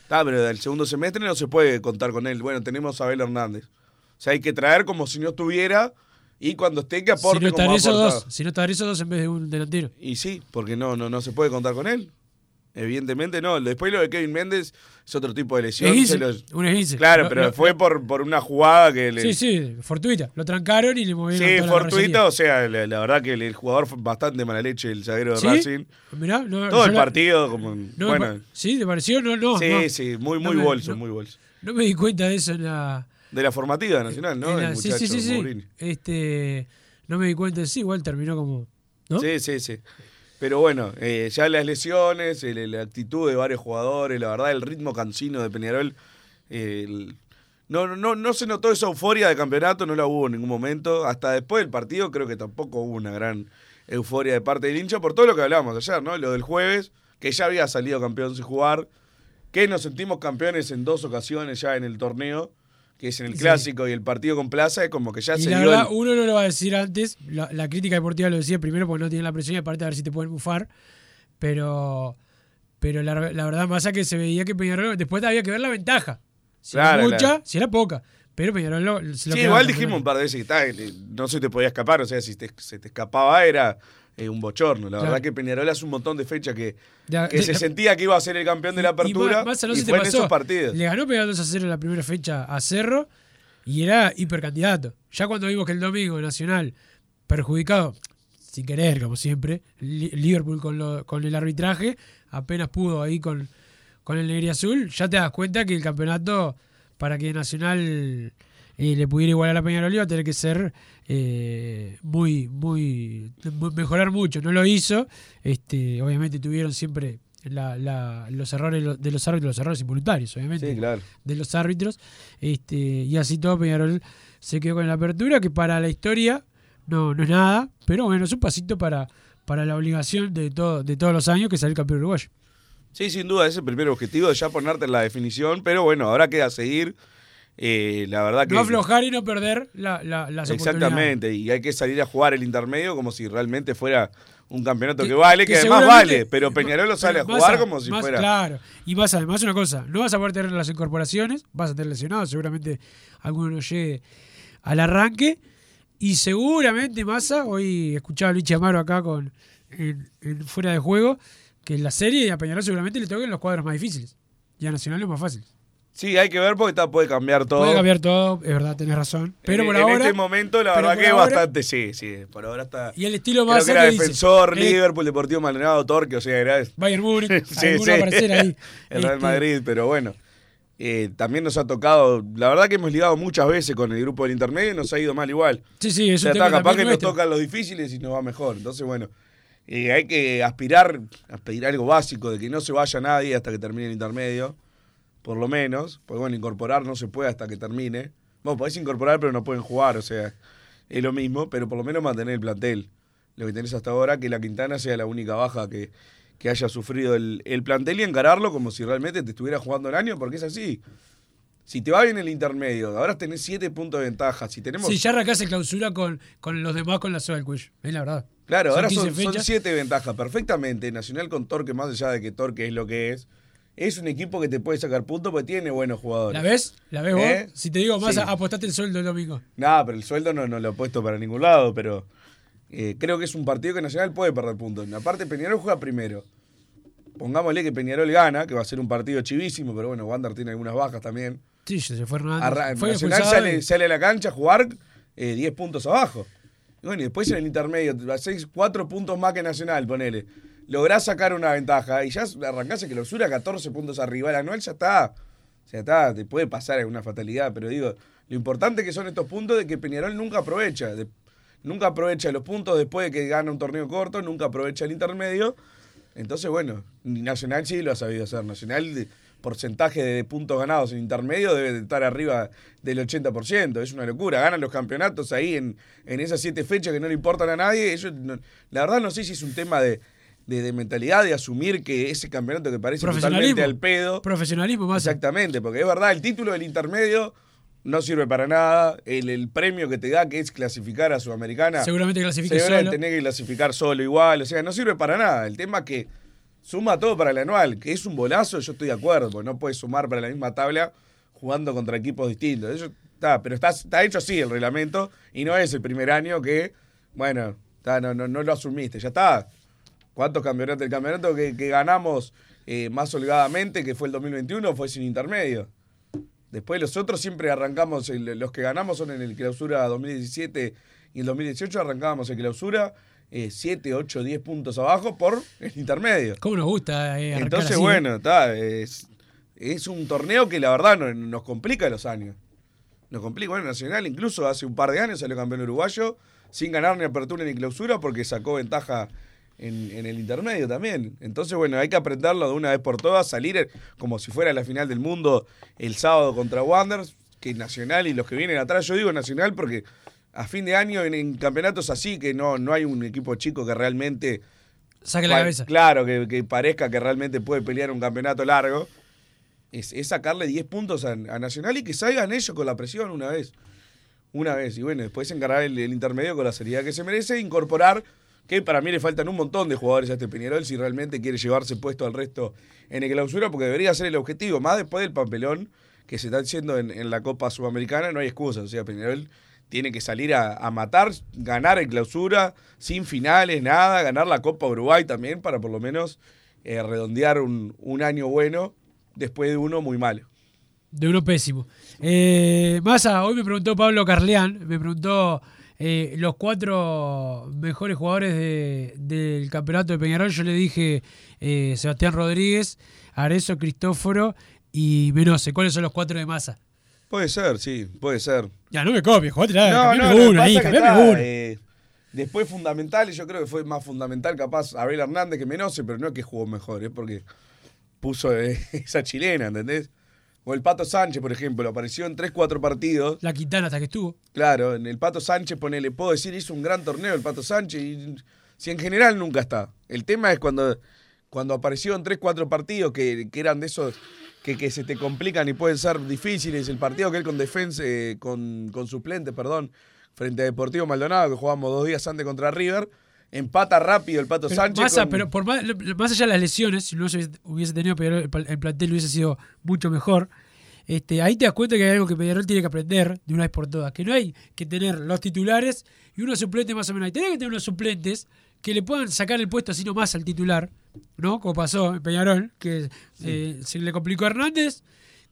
Ah, pero del segundo semestre no se puede contar con él. Bueno, tenemos a Abel Hernández. O sea, hay que traer como si no estuviera y cuando esté que Si aporte no como esos dos, si no estar esos dos en vez de un delantero. Y sí, porque no, no, no se puede contar con él. Evidentemente no. Después lo de Kevin Méndez es otro tipo de lesión. Los- un esguince. Claro, Lo- pero lo- fue por, por una jugada que le... Sí, sí, fortuita. Lo trancaron y le movieron Sí, toda la fortuito, carrocería. o sea, la, la verdad que el, jugador fue bastante mala leche, el zaguero de ¿Sí? Racing. Mirá, no, Todo el partido, como. no bueno, ¿Sí? ¿Te pareció? No, no. sí, no. sí, muy, No muy me- bolso, no- muy bolso. No me di cuenta de eso en la. De la formativa nacional, ¿no? El sí, muchacho sí, sí, sí. Este, no me di cuenta de sí, igual terminó como. ¿no? Sí, sí, sí. Pero bueno, eh, ya las lesiones, el- la actitud de varios jugadores, la verdad, el ritmo cansino de Peñarol. eh, no, no, no se notó esa euforia de campeonato, no la hubo en ningún momento. Hasta después del partido creo que tampoco hubo una gran euforia de parte del hincha por todo lo que hablábamos ayer, ¿no? Lo del jueves, que ya había salido campeón sin jugar, que nos sentimos campeones en dos ocasiones ya en el torneo, que es en el Sí. clásico y el partido con Plaza, es como que ya y se la dio verdad, el- uno no lo va a decir antes. La, la crítica deportiva lo decía primero porque no tiene la presión y aparte a ver si te pueden bufar. Pero pero la, la verdad, más que se veía que Peñarol. Después había que ver la ventaja. Si Claro, era mucha, claro. si era poca. Pero Peñarol lo, se lo Sí, igual al dijimos un par de veces que está, eh, no se te podía escapar, o sea, si te- se te escapaba era eh, un bochorno. La Claro. verdad que Peñarol hace un montón de fechas que, Ya, que se sentía que iba a ser el campeón de la Y apertura más- más no y fue en pasó. esos partidos. Le ganó Peñarol 2 a 0 en la primera fecha a Cerro y era hipercandidato. Ya cuando vimos que el domingo Nacional, perjudicado, sin querer, como siempre, Li- Liverpool con, lo- con el arbitraje, apenas pudo ahí con, con el Negri Azul, ya te das cuenta que el campeonato, para que Nacional eh, le pudiera igualar a Peñarol, iba a tener que ser eh, muy, muy, mu- mejorar mucho. No lo hizo. Este, obviamente tuvieron siempre la- la- los errores de los árbitros, los errores involuntarios, obviamente, Sí, claro. de los árbitros. Este, y así todo Peñarol se quedó con la apertura, que para la historia no, no es nada, pero bueno, es un pasito para, para la obligación de, todo, de todos los años que salir campeón uruguayo. Sí, sin duda, ese es el primer objetivo de ya ponerte en la definición, pero bueno, ahora queda seguir. Eh, la verdad que. No aflojar y no perder la, la, las. Exactamente, y hay que salir a jugar el intermedio como si realmente fuera un campeonato que, Que- vale, que que, además vale, pero Peñarol lo sale a jugar como si más- fuera. Claro, y más además una cosa, no vas a poder tener las incorporaciones, vas a tener lesionados, seguramente alguno no llegue al arranque, y seguramente Massa, hoy escuchaba a Luis Amaro acá con en, en fuera de juego, que en la serie a Peñarol seguramente le toquen los cuadros más difíciles, y a Nacional los más fáciles. Sí, hay que ver porque está, puede cambiar todo. Puede cambiar todo, es verdad, tenés razón, pero en, por en ahora... este momento, la verdad que es bastante, sí, sí, por ahora está. Y el estilo era que dice, defensor, eh, Liverpool, Deportivo Maldonado, Torque, o sea, era. Bayern Múnich, Sí, alguno sí. va a aparecer ahí. El Real Este, Madrid, pero bueno. eh, también nos ha tocado, la verdad que hemos ligado muchas veces con el grupo del intermedio y nos ha ido mal igual. Sí, sí, es o sea, capaz que nos tocan los difíciles y nos va mejor. Entonces, bueno, eh, hay que aspirar a pedir algo básico, de que no se vaya nadie hasta que termine el intermedio, por lo menos. Porque bueno, incorporar no se puede hasta que termine. Bueno, podés incorporar, pero no pueden jugar, o sea, es lo mismo, pero por lo menos mantener el plantel. Lo que tenés hasta ahora, que la Quintana sea la única baja que, que haya sufrido el, el plantel y encararlo como si realmente te estuviera jugando el año, porque es así. Si te va bien el intermedio, ahora tenés siete puntos de ventaja. Si tenemos Sí, ya arrancás el clausura con, con los demás con la soga del cuello. Es la verdad. Claro, ahora 15 son, siete ventajas perfectamente. Nacional con Torque, más allá de que Torque es lo que es, es un equipo que te puede sacar puntos porque tiene buenos jugadores. ¿La ves? ¿La ves vos? ¿Eh? Si te digo más, Sí. apostate el sueldo el domingo. No, pero el sueldo no, no lo he puesto para ningún lado, pero eh, creo que es un partido que Nacional puede perder puntos. Aparte, Peñarol juega primero. Pongámosle que Peñarol gana, que va a ser un partido chivísimo, pero bueno, Wander tiene algunas bajas también. Sí, se fue Hernández. Fue Nacional sale, y- sale a la cancha a jugar eh, 10 puntos abajo. Y bueno, y después en el intermedio, 6, 4 puntos más que Nacional, ponele. Lográs sacar una ventaja y ya arrancás en clausura 14 puntos arriba. El anual ya está. Ya está, te puede pasar alguna fatalidad, pero digo, lo importante que son estos puntos de que Peñarol nunca aprovecha. nunca aprovecha los puntos después de que gana un torneo corto, nunca aprovecha el intermedio. Entonces, bueno, Nacional sí lo ha sabido hacer. Nacional, porcentaje de puntos ganados en intermedio debe de estar arriba del 80%. Es una locura. Ganan los campeonatos ahí en, en esas siete fechas que no le importan a nadie. Ellos la verdad no sé si es un tema de, de- de mentalidad, de asumir que ese campeonato que parece totalmente al pedo. Profesionalismo más. Exactamente, porque es verdad, el título del intermedio no sirve para nada. El, el premio que te da, que es clasificar a Sudamericana. Seguramente clasifique seguramente solo. tenés que clasificar solo igual. O sea, no sirve para nada. El tema es que suma todo para el anual, que es un bolazo, yo estoy de acuerdo, porque no puedes sumar para la misma tabla jugando contra equipos distintos. Eso está, pero está, está hecho así el reglamento y no es el primer año que, bueno, está, no, no, no lo asumiste, ya está. ¿Cuántos campeonatos? El campeonato que, que ganamos eh, más holgadamente, que fue el 2021, fue sin intermedio. Después los otros siempre arrancamos, el- los que ganamos son en el clausura 2017 y el 2018 arrancábamos en clausura 7, 8, 10 puntos abajo por el intermedio. ¿Cómo nos gusta eh, Entonces, así, bueno, está, es, es un torneo que la verdad no- nos complica los años. Nos complica. Bueno, Nacional incluso hace un par de años salió campeón uruguayo sin ganar ni apertura ni clausura porque sacó ventaja en, en el intermedio también. Entonces, bueno, hay que aprenderlo de una vez por todas, salir eh, como si fuera la final del mundo el sábado contra Wanderers, que Nacional y los que vienen atrás, yo digo Nacional porque a fin de año en, en campeonatos así que no, no hay un equipo chico que realmente Saque la cabeza. Claro, que, que parezca que realmente puede pelear un campeonato largo. Es, es sacarle 10 puntos a, a Nacional y que salgan ellos con la presión una vez. Una vez. Y bueno, después encargar el, el intermedio con la seriedad que se merece. Incorporar, que para mí le faltan un montón de jugadores a este Peñarol si realmente quiere llevarse puesto al resto en el clausura, porque debería ser el objetivo. Más después del papelón que se está haciendo en, en la Copa Sudamericana, no hay excusa. O sea, Peñarol tiene que salir a, a matar, ganar en clausura, sin finales, nada, ganar la Copa Uruguay también para por lo menos eh, redondear un, un año bueno después de uno muy malo. De uno pésimo. Eh, Massa, hoy me preguntó Pablo Carleán, me preguntó eh, los cuatro mejores jugadores de- del campeonato de Peñarol. Yo le dije eh, Sebastián Rodríguez, Arezo, Cristóforo y Menose. ¿Cuáles son los cuatro de Massa? Puede ser, sí, puede ser. Ya, no me copies, jugate la, No, no, uno ahí, pasa que cambiame está, uno. eh, después fundamental, y yo creo que fue más fundamental capaz Abel Hernández que Menose, pero no es que jugó mejor, es porque puso eh, esa chilena, ¿entendés? O el Pato Sánchez, por ejemplo, apareció en 3-4 partidos. La Quintana hasta que estuvo. Claro, en el Pato Sánchez, ponele, puedo decir, hizo un gran torneo el Pato Sánchez, y si en general nunca está. El tema es cuando, cuando apareció en 3-4 partidos que, que eran de esos que, que se te complican y pueden ser difíciles. El partido que él con defensa, eh, con, con suplentes, perdón, frente a Deportivo Maldonado, que jugamos dos días antes contra River, empata rápido el Pato Pero, Sánchez. Massa, con- pero por más, más allá de las lesiones, si no se hubiese tenido Peñarol, el plantel hubiese sido mucho mejor. Este, ahí te das cuenta que hay algo que Peñarol tiene que aprender de una vez por todas. Que no hay que tener los titulares y unos suplentes más o menos. Hay que tener unos suplentes que le puedan sacar el puesto así nomás al titular, ¿no? Como pasó en Peñarol, que eh, se le complicó a Hernández,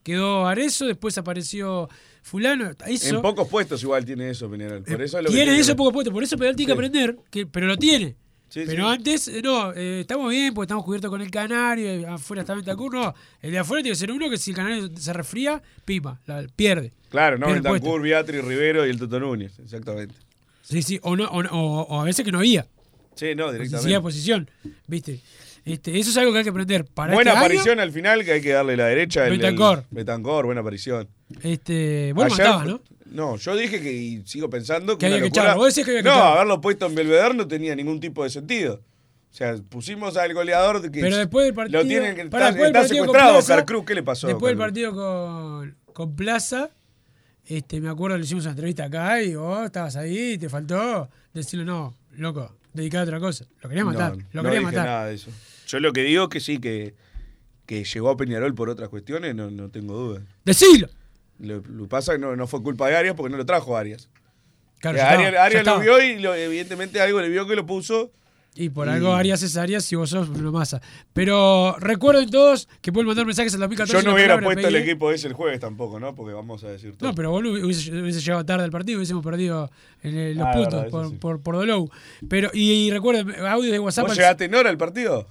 quedó Arezo, después apareció Fulano. En pocos puestos igual tiene eso, Peñarol. Por eso es lo que tiene eso que- poco puesto, por eso Peñarol tiene que aprender, que, pero lo tiene. Sí, pero sí. antes, eh, no, eh, estamos bien porque estamos cubiertos con el canario, eh, afuera está Bentancur, no. El de afuera tiene que ser uno que si el canario se resfría, pima, la, pierde. Claro, no, Pierde. Bentancur, Beatriz, Rivero y el Toto Núñez, exactamente. Sí, sí, o, no, o, o- o a veces que no había. Sí, no, directamente. posición, ¿viste? Este, eso es algo que hay que aprender. Para buena este año, aparición al final que hay que darle la derecha. Bentancor. Bentancor, buena aparición. este, vos Ayer- matabas, ¿no? No, yo dije que, y sigo pensando que, Que había una que locura- echarlo. Vos decís que había que No, echarlo. haberlo puesto en Belvedere no tenía ningún tipo de sentido. O sea, pusimos al goleador que Pero después del partido. lo tienen que pará, está, está secuestrado Plaza- Cruz, ¿qué le pasó? Después del partido con, con Plaza, este, me acuerdo le hicimos una entrevista acá y vos estabas ahí y te faltó decirle, no, loco, dedicado a otra cosa. Lo querías Cruz? matar, No, lo no querías dije matar. nada de eso. Yo lo que digo es que sí, que, que llegó a Peñarol por otras cuestiones, no, no tengo duda. Decilo. Lo, que pasa es que no, no fue culpa de Arias porque no lo trajo Arias. Claro, Eh, ya Arias, estaba, ya Arias lo vio y lo- evidentemente algo le vio que lo puso. Y por Y- algo Arias es Arias y vos sos Bruno Massa. Pero recuerden todos que pueden mandar mensajes al 2014. Yo no la hubiera puesto el equipo ese el jueves tampoco, ¿no? Porque vamos a decir todo. No, pero vos hubiese, hubiese llegado tarde al partido, hubiésemos perdido en el- los Ah, puntos verdad, por, sí. por, por Dolou. Pero, y, y recuerden, audio de WhatsApp. ¿Vos al- llegaste en hora al partido?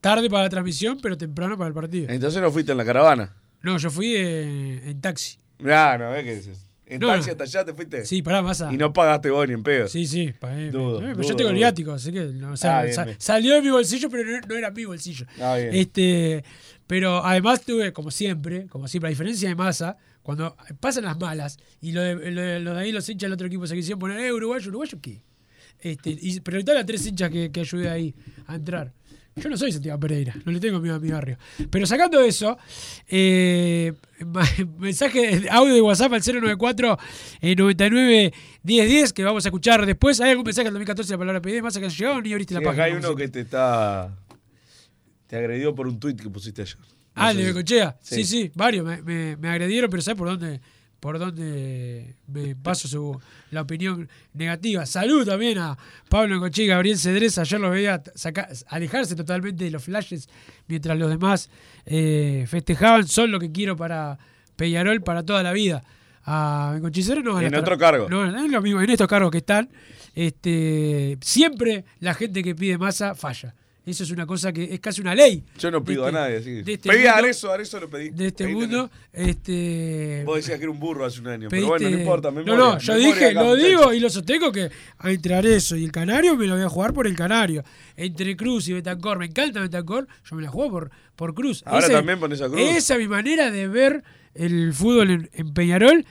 Tarde para la transmisión, pero temprano para el partido. Entonces no fuiste en la caravana. No, yo fui eh, en taxi. No, no, ¿ves qué dices? En No, taxi no. hasta allá te fuiste. Sí, pará, Massa. Y no pagaste vos ni en pedo. Sí, sí, pagué. Dudo, Eh, pero dudo, yo tengo el dudo. viático, así que no, o sea, Ah, bien, sa- bien. salió de mi bolsillo, pero no, no era mi bolsillo. Ah, bien. Este, pero además tuve, como siempre, como siempre, a diferencia de Massa, cuando pasan las malas y lo de, lo de, lo de ahí los hinchas del otro equipo se quisieron poner, eh, uruguayo, uruguayo, ¿qué? Este, y preguntarle a tres hinchas que, que ayudé ahí a entrar. Yo no soy Santiago Pereira, no le tengo miedo a mi barrio. Pero sacando eso, eh, mensaje, audio de WhatsApp al 094 eh, 99 1010 que vamos a escuchar después. ¿Hay algún mensaje al 2014 de la palabra PD? Más que haya llegado ni abriste Sí, la página. acá hay uno que te está. Te agredió por un tuit que pusiste ayer. No Ah, sé el de Bengochea. Sí. Sí. sí, varios me, me- me agredieron, pero ¿sabes por dónde? Por dónde me paso su, la opinión negativa. Salud también a Pablo Bengochea y Gabriel Cedrés. Ayer los veía saca- alejarse totalmente de los flashes mientras los demás eh, festejaban. Son lo que quiero para Peñarol para toda la vida. A Cedrés no van a En estar- otro cargo. No, es lo mismo. En estos cargos que están, este, siempre la gente que pide masa falla. Eso es una cosa que es casi una ley. Yo no pido de a este- nadie. De este Pedí a Arezo, Arezo lo pedí. de este mundo. Este, Vos decías que era un burro hace un año. pediste- Pero bueno, no importa. no, Memoria, no, yo dije, acá, lo digo y lo sostengo que entre eso y el Canario me lo voy a jugar por el Canario. Entre Cruz y Betancor, me encanta Betancor, yo me la juego por, por Cruz. Ahora también pones a Cruz. Esa es mi manera de ver el fútbol en, en Peñarol.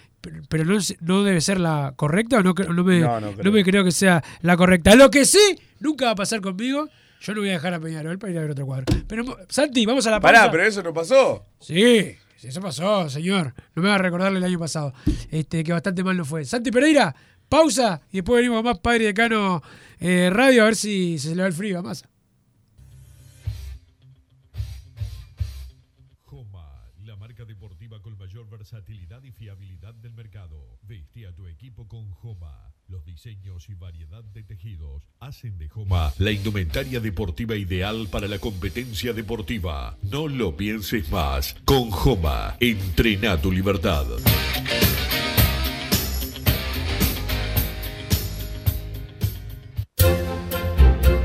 pero- no, no debe ser la correcta, no, no me, No, no no creo. me creo que sea la correcta. Lo que sí, nunca va a pasar conmigo, yo no voy a dejar a Peñarol para ir a ver otro cuadro. Pero Santi, vamos a la pausa. Pará, pero eso no pasó. Sí, sí, eso pasó, señor. No me va a recordarle el año pasado. Este, que bastante mal no fue. Santi Pereira, pausa y después venimos más Padre Decano eh, Radio a ver si se le va el frío a masa. Joma, la marca deportiva con mayor versatilidad y fiabilidad del mercado. Veste a tu equipo con Joma. Los diseños y variedad de tejidos hacen de Joma la indumentaria deportiva ideal para la competencia deportiva. No lo pienses más. Con Joma, entrena tu libertad.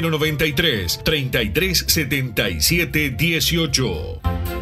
093 3377 18.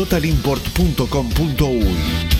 www.totalimport.com.uy.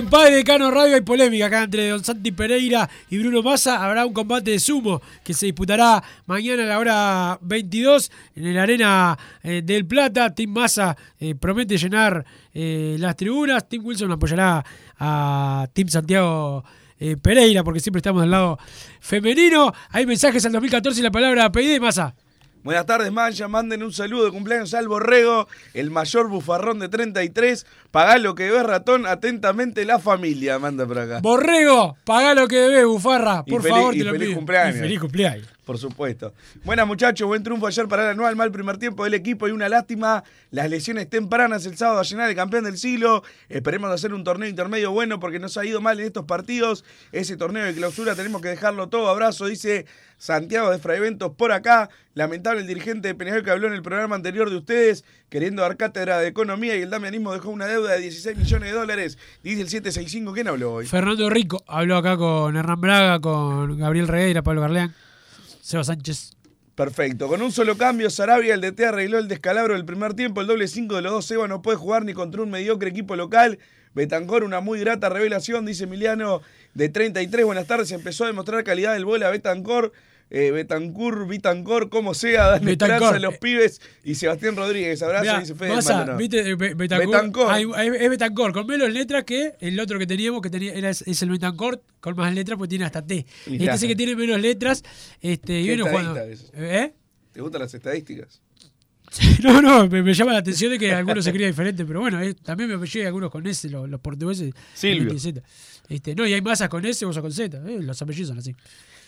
En Padre de Cano Radio. Hay polémica acá entre Don Santi Pereira y Bruno Massa. Habrá un combate de sumo que se disputará mañana a la hora 22 en el Arena eh, del Plata. Team Massa eh, promete llenar eh, las tribunas. Team Wilson apoyará a Team Santiago. Pereira, porque siempre estamos del lado femenino. Hay mensajes al 2014 y la palabra PID, Massa. Buenas tardes, Mancha. Manden un saludo de cumpleaños al Borrego, el mayor bufarrón de 33. Pagá lo que ves, ratón. Atentamente, la familia. Manda por acá. Borrego, pagá lo que debes, bufarra. Por favor, y te lo feliz pido. cumpleaños. Y feliz cumpleaños. Por supuesto. Buenas muchachos, buen triunfo ayer para el anual, mal primer tiempo del equipo y una lástima las lesiones tempranas el sábado a llenar el campeón del siglo. Esperemos hacer un torneo intermedio bueno porque nos ha ido mal en estos partidos. Ese torneo de clausura tenemos que dejarlo todo. Abrazo, dice Santiago de Fraiventos por acá. Lamentable el dirigente de Peñarol que habló en el programa anterior de ustedes, queriendo dar cátedra de economía y el damianismo dejó una deuda de 16 millones de dólares. Dice el 765, ¿quién habló hoy? Fernando Rico habló acá con Hernán Braga, con Gabriel Regueira, Pablo Garleán, Seba Sánchez. Perfecto. Con un solo cambio, Sarabia, el DT, arregló el descalabro del primer tiempo. El doble 5 de los dos Seba no puede jugar ni contra un mediocre equipo local. Betancor, una muy grata revelación, dice Emiliano, de 33. Buenas tardes. Empezó a demostrar calidad del bola Betancor. Eh, Betancur, Bitancor, como sea, dan Betancor. esperanza a los pibes. Y Sebastián Rodríguez, abrazo, Mirá, dice Fede Massa, Maldonado. ¿viste? Eh, Be- Betancor. Betancor. Hay- hay- es Betancor, con menos letras que el otro que teníamos, que tenía, era, es el Betancor, con más letras, pues tiene hasta T. Este sí que tiene menos letras. Este, y jugando. estadista ¿Eh? ¿Te gustan las estadísticas? No, no, me, me llama la atención de que algunos se crían diferente, pero bueno, eh, también me apellidan algunos con S, los, los portugueses. Silvio. Z. Este, no, y hay masas con S, o con Z, eh, los apellidos son así.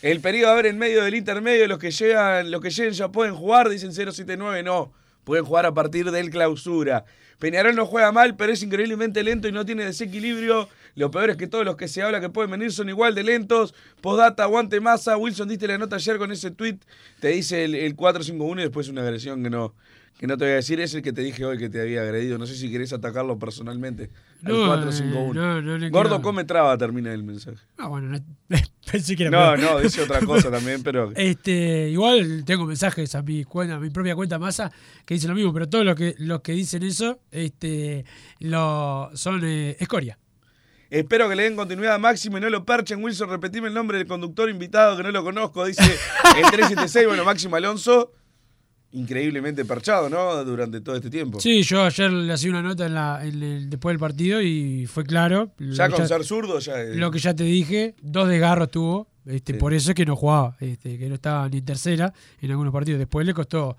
El periodo a ver en medio del intermedio, los que llegan, los que lleguen ya pueden jugar, dicen 079, no. Pueden jugar a partir del clausura. Peñarol no juega mal, pero es increíblemente lento y no tiene desequilibrio. Lo peor es que todos los que se habla que pueden venir son igual de lentos. Postdata, aguante masa. Wilson, diste la nota ayer con ese tweet. Te dice el, el 451 y después una agresión que no, que no te voy a decir. Es el que te dije hoy que te había agredido. No sé si querés atacarlo personalmente. Al No, 451. eh, no, no le Gordo come traba, termina el mensaje. Ah, bueno, no- pensé que era No, no, dice otra cosa también, pero. Este, igual tengo mensajes a mi cuenta, a mi propia cuenta masa que dicen lo mismo, pero todos los que los que dicen eso, este, lo son eh, escoria. Espero que le den continuidad a Máximo y no lo perchen. Wilson, repetime el nombre del conductor invitado que no lo conozco. Dice el 376, bueno, Máximo Alonso. Increíblemente perchado, ¿no? Durante todo este tiempo. Sí, yo ayer le hacía una nota en la, en el- después del partido y fue claro. Ya con que ser zurdo, ya. es- Lo que ya te dije, dos desgarros tuvo Este, Sí. Por eso es que no jugaba, este, que no estaba ni tercera en algunos partidos. Después le costó,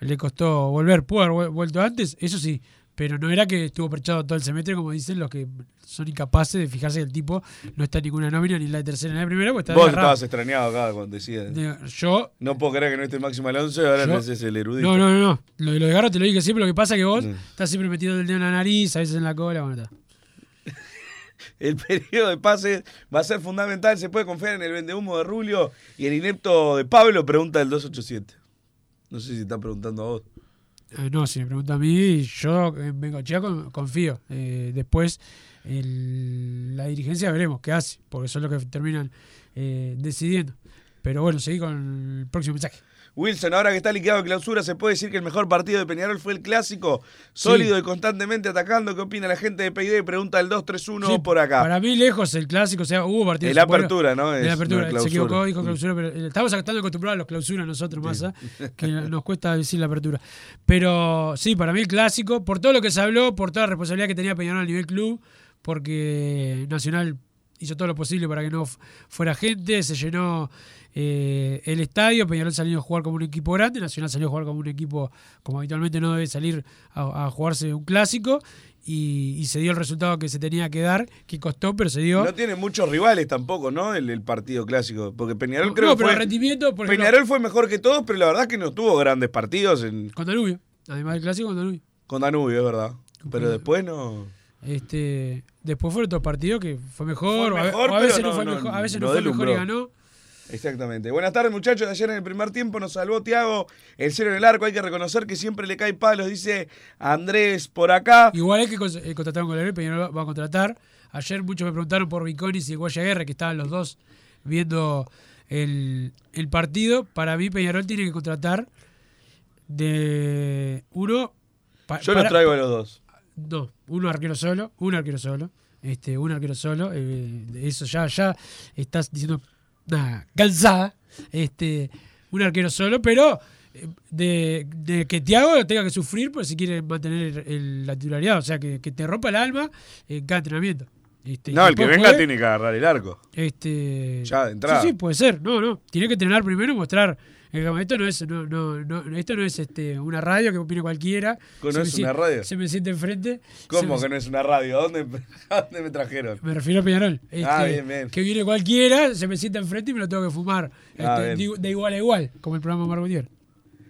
le costó volver, pudo haber vuel- vuelto antes, eso sí, pero no era que estuvo perchado todo el semestre, como dicen los que son incapaces de fijarse que el tipo no está en ninguna nómina, ni en la de tercera ni en la de primera, pues está Vos estabas extrañado acá cuando decías. De- Yo. No puedo creer que no esté Máximo Alonso y ahora no es el erudito. No, no, no, no. Lo de lo de Garro te lo dije siempre. Lo que pasa es que vos Mm. estás siempre metido el dedo en la nariz, a veces en la cola. Bueno, está. El periodo de pases va a ser fundamental. Se puede confiar en el vendehumo de Rulio y el inepto de Pablo, pregunta el 287. No sé si está preguntando a vos. Eh, no, si me pregunta a mí, yo en Bengochea con- confío. Eh, después, la dirigencia veremos qué hace, porque son los que terminan eh, decidiendo. Pero bueno, seguí con el próximo mensaje. Wilson, ahora que está liquidado de clausura, ¿se puede decir que el mejor partido de Peñarol fue el clásico? Sólido y constantemente atacando. ¿Qué opina la gente de PID? Pregunta el 231 Sí, por acá. Para mí, lejos el clásico, o sea, hubo partidos. El buenos. apertura, ¿no? El Es- apertura, no se equivocó, dijo clausura, pero eh, estamos acostumbrados a los clausuras nosotros, más que nos cuesta decir la apertura. Pero sí, para mí el clásico, por todo lo que se habló, por toda la responsabilidad que tenía Peñarol a nivel club, porque Nacional hizo todo lo posible para que no fuera gente, se llenó eh, el estadio, Peñarol salió a jugar como un equipo grande, Nacional salió a jugar como un equipo como habitualmente no debe salir a, a jugarse un clásico. Y, y se dio el resultado que se tenía que dar, que costó, pero se dio. No tiene muchos rivales tampoco, ¿no? El, el partido clásico. Porque Peñarol No, creo no, pero fue. el rendimiento, por ejemplo- Peñarol fue mejor que todos, pero la verdad es que no tuvo grandes partidos en, Con Danubio. Además del clásico con Danubio. con Danubio, es verdad. Pero después no. Este, después fueron otros partidos que fue mejor, Fue o a- mejor, o a, veces pero no, fue no- mejor, a veces no no fue mejor y ganó. Exactamente. Buenas tardes, muchachos. Ayer en el primer tiempo nos salvó Tiago. El cero en el arco. Hay que reconocer que siempre le cae palos, dice Andrés por acá. Igual es que eh, contrataron con el Peñarol va a contratar. Ayer muchos me preguntaron por Viconis y el Guaya Guerra, que estaban los dos viendo el, el partido. Para mí, Peñarol tiene que contratar de uno. pa- Yo los para- traigo a los dos. No, uno arquero solo, un arquero solo, este, un arquero solo, eh, eso ya, ya estás diciendo nada, cansada, este, un arquero solo, pero eh, de, de que Tiago tenga que sufrir pues si quiere mantener el- la titularidad, o sea que, que te rompa el alma en cada entrenamiento. Este, No, el que venga juegue, tiene que agarrar el arco. Este, Ya de entrada. Sí, sí, puede ser. No, no. Tiene que entrenar primero y mostrar. Esto no es, no, no, no, esto no es este, una radio que opine cualquiera. ¿Cómo Se no me es una radio? Se me siente enfrente. ¿Cómo se que me- no es una radio? ¿A dónde, a dónde me trajeron? Me refiero a Peñarol. Ah, Este, bien, bien. Que viene cualquiera, se me sienta enfrente y me lo tengo que fumar. Ah, este, de, de igual a igual, como el programa Gutiérrez.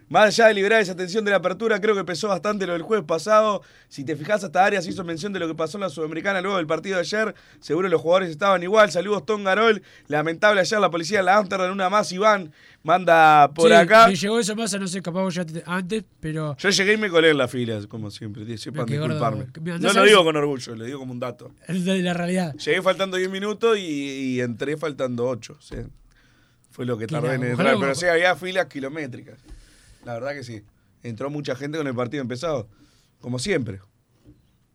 Más allá de liberar esa tensión de la apertura, creo que pesó bastante lo del jueves pasado. Si te fijas, hasta Arias hizo mención de lo que pasó en la Sudamericana luego del partido de ayer. Seguro los jugadores estaban igual. Saludos, Tom Garol. Lamentable ayer la policía de la Amsterdam, una más, Iván. Manda por Sí, acá. Me llegó eso más, no sé, capaz ya te- antes, pero. Yo llegué y me colé en las filas, como siempre. Sepan gordo. disculparme. No lo digo con orgullo, lo digo como un dato. Es de la realidad. Llegué faltando 10 minutos y, y entré faltando 8. Fue lo que tardé en entrar. Pero sí, había filas kilométricas. La verdad que sí. Entró mucha gente con el partido empezado. Como siempre.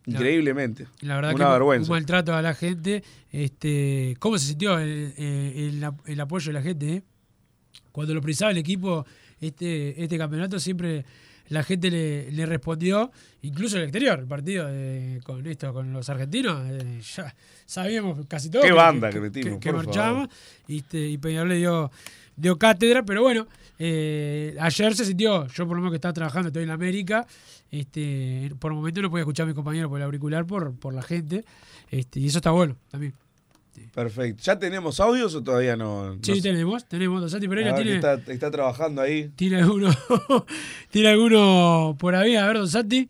Increíblemente. La verdad Una que vergüenza. un maltrato a la gente. Este, ¿Cómo se sintió el, eh, el ap- el apoyo de la gente? eh? Cuando lo precisaba el equipo, este, este campeonato siempre la gente le, le respondió, incluso el exterior, el partido eh, con esto, con los argentinos, eh, ya sabíamos casi todo. Qué banda que metimos, que por marchábamos, y, este, y Peñarol le dio, dio cátedra, pero bueno, eh, ayer se sintió, yo por lo menos que estaba trabajando, estoy en la América, este, por un momento no podía escuchar a mi compañero por el auricular por, por la gente, este, y eso está bueno también. Perfecto. ¿Ya tenemos audios o todavía no? Sí, sé. tenemos, tenemos. Don Santi Pereira tiene, está, está trabajando ahí. tiene alguno tiene alguno por ahí. A ver, Don Santi.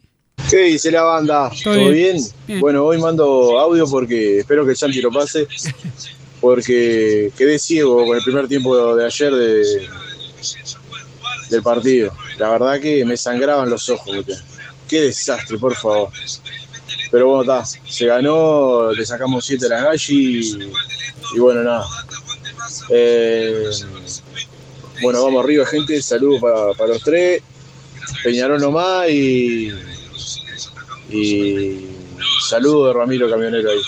¿Qué dice la banda? ¿Todo bien? Bien. Bueno, hoy mando audio porque espero que Santi lo pase. Porque quedé ciego con el primer tiempo de ayer de, del partido. La verdad que me sangraban los ojos. Qué desastre, por favor. Pero bueno, está. Se ganó, le sacamos 7 a la Galli y, bueno, nada. Eh, bueno, vamos arriba, gente. Saludos para, para los tres. Peñarol nomás y, y saludo de Ramiro Camionero ahí,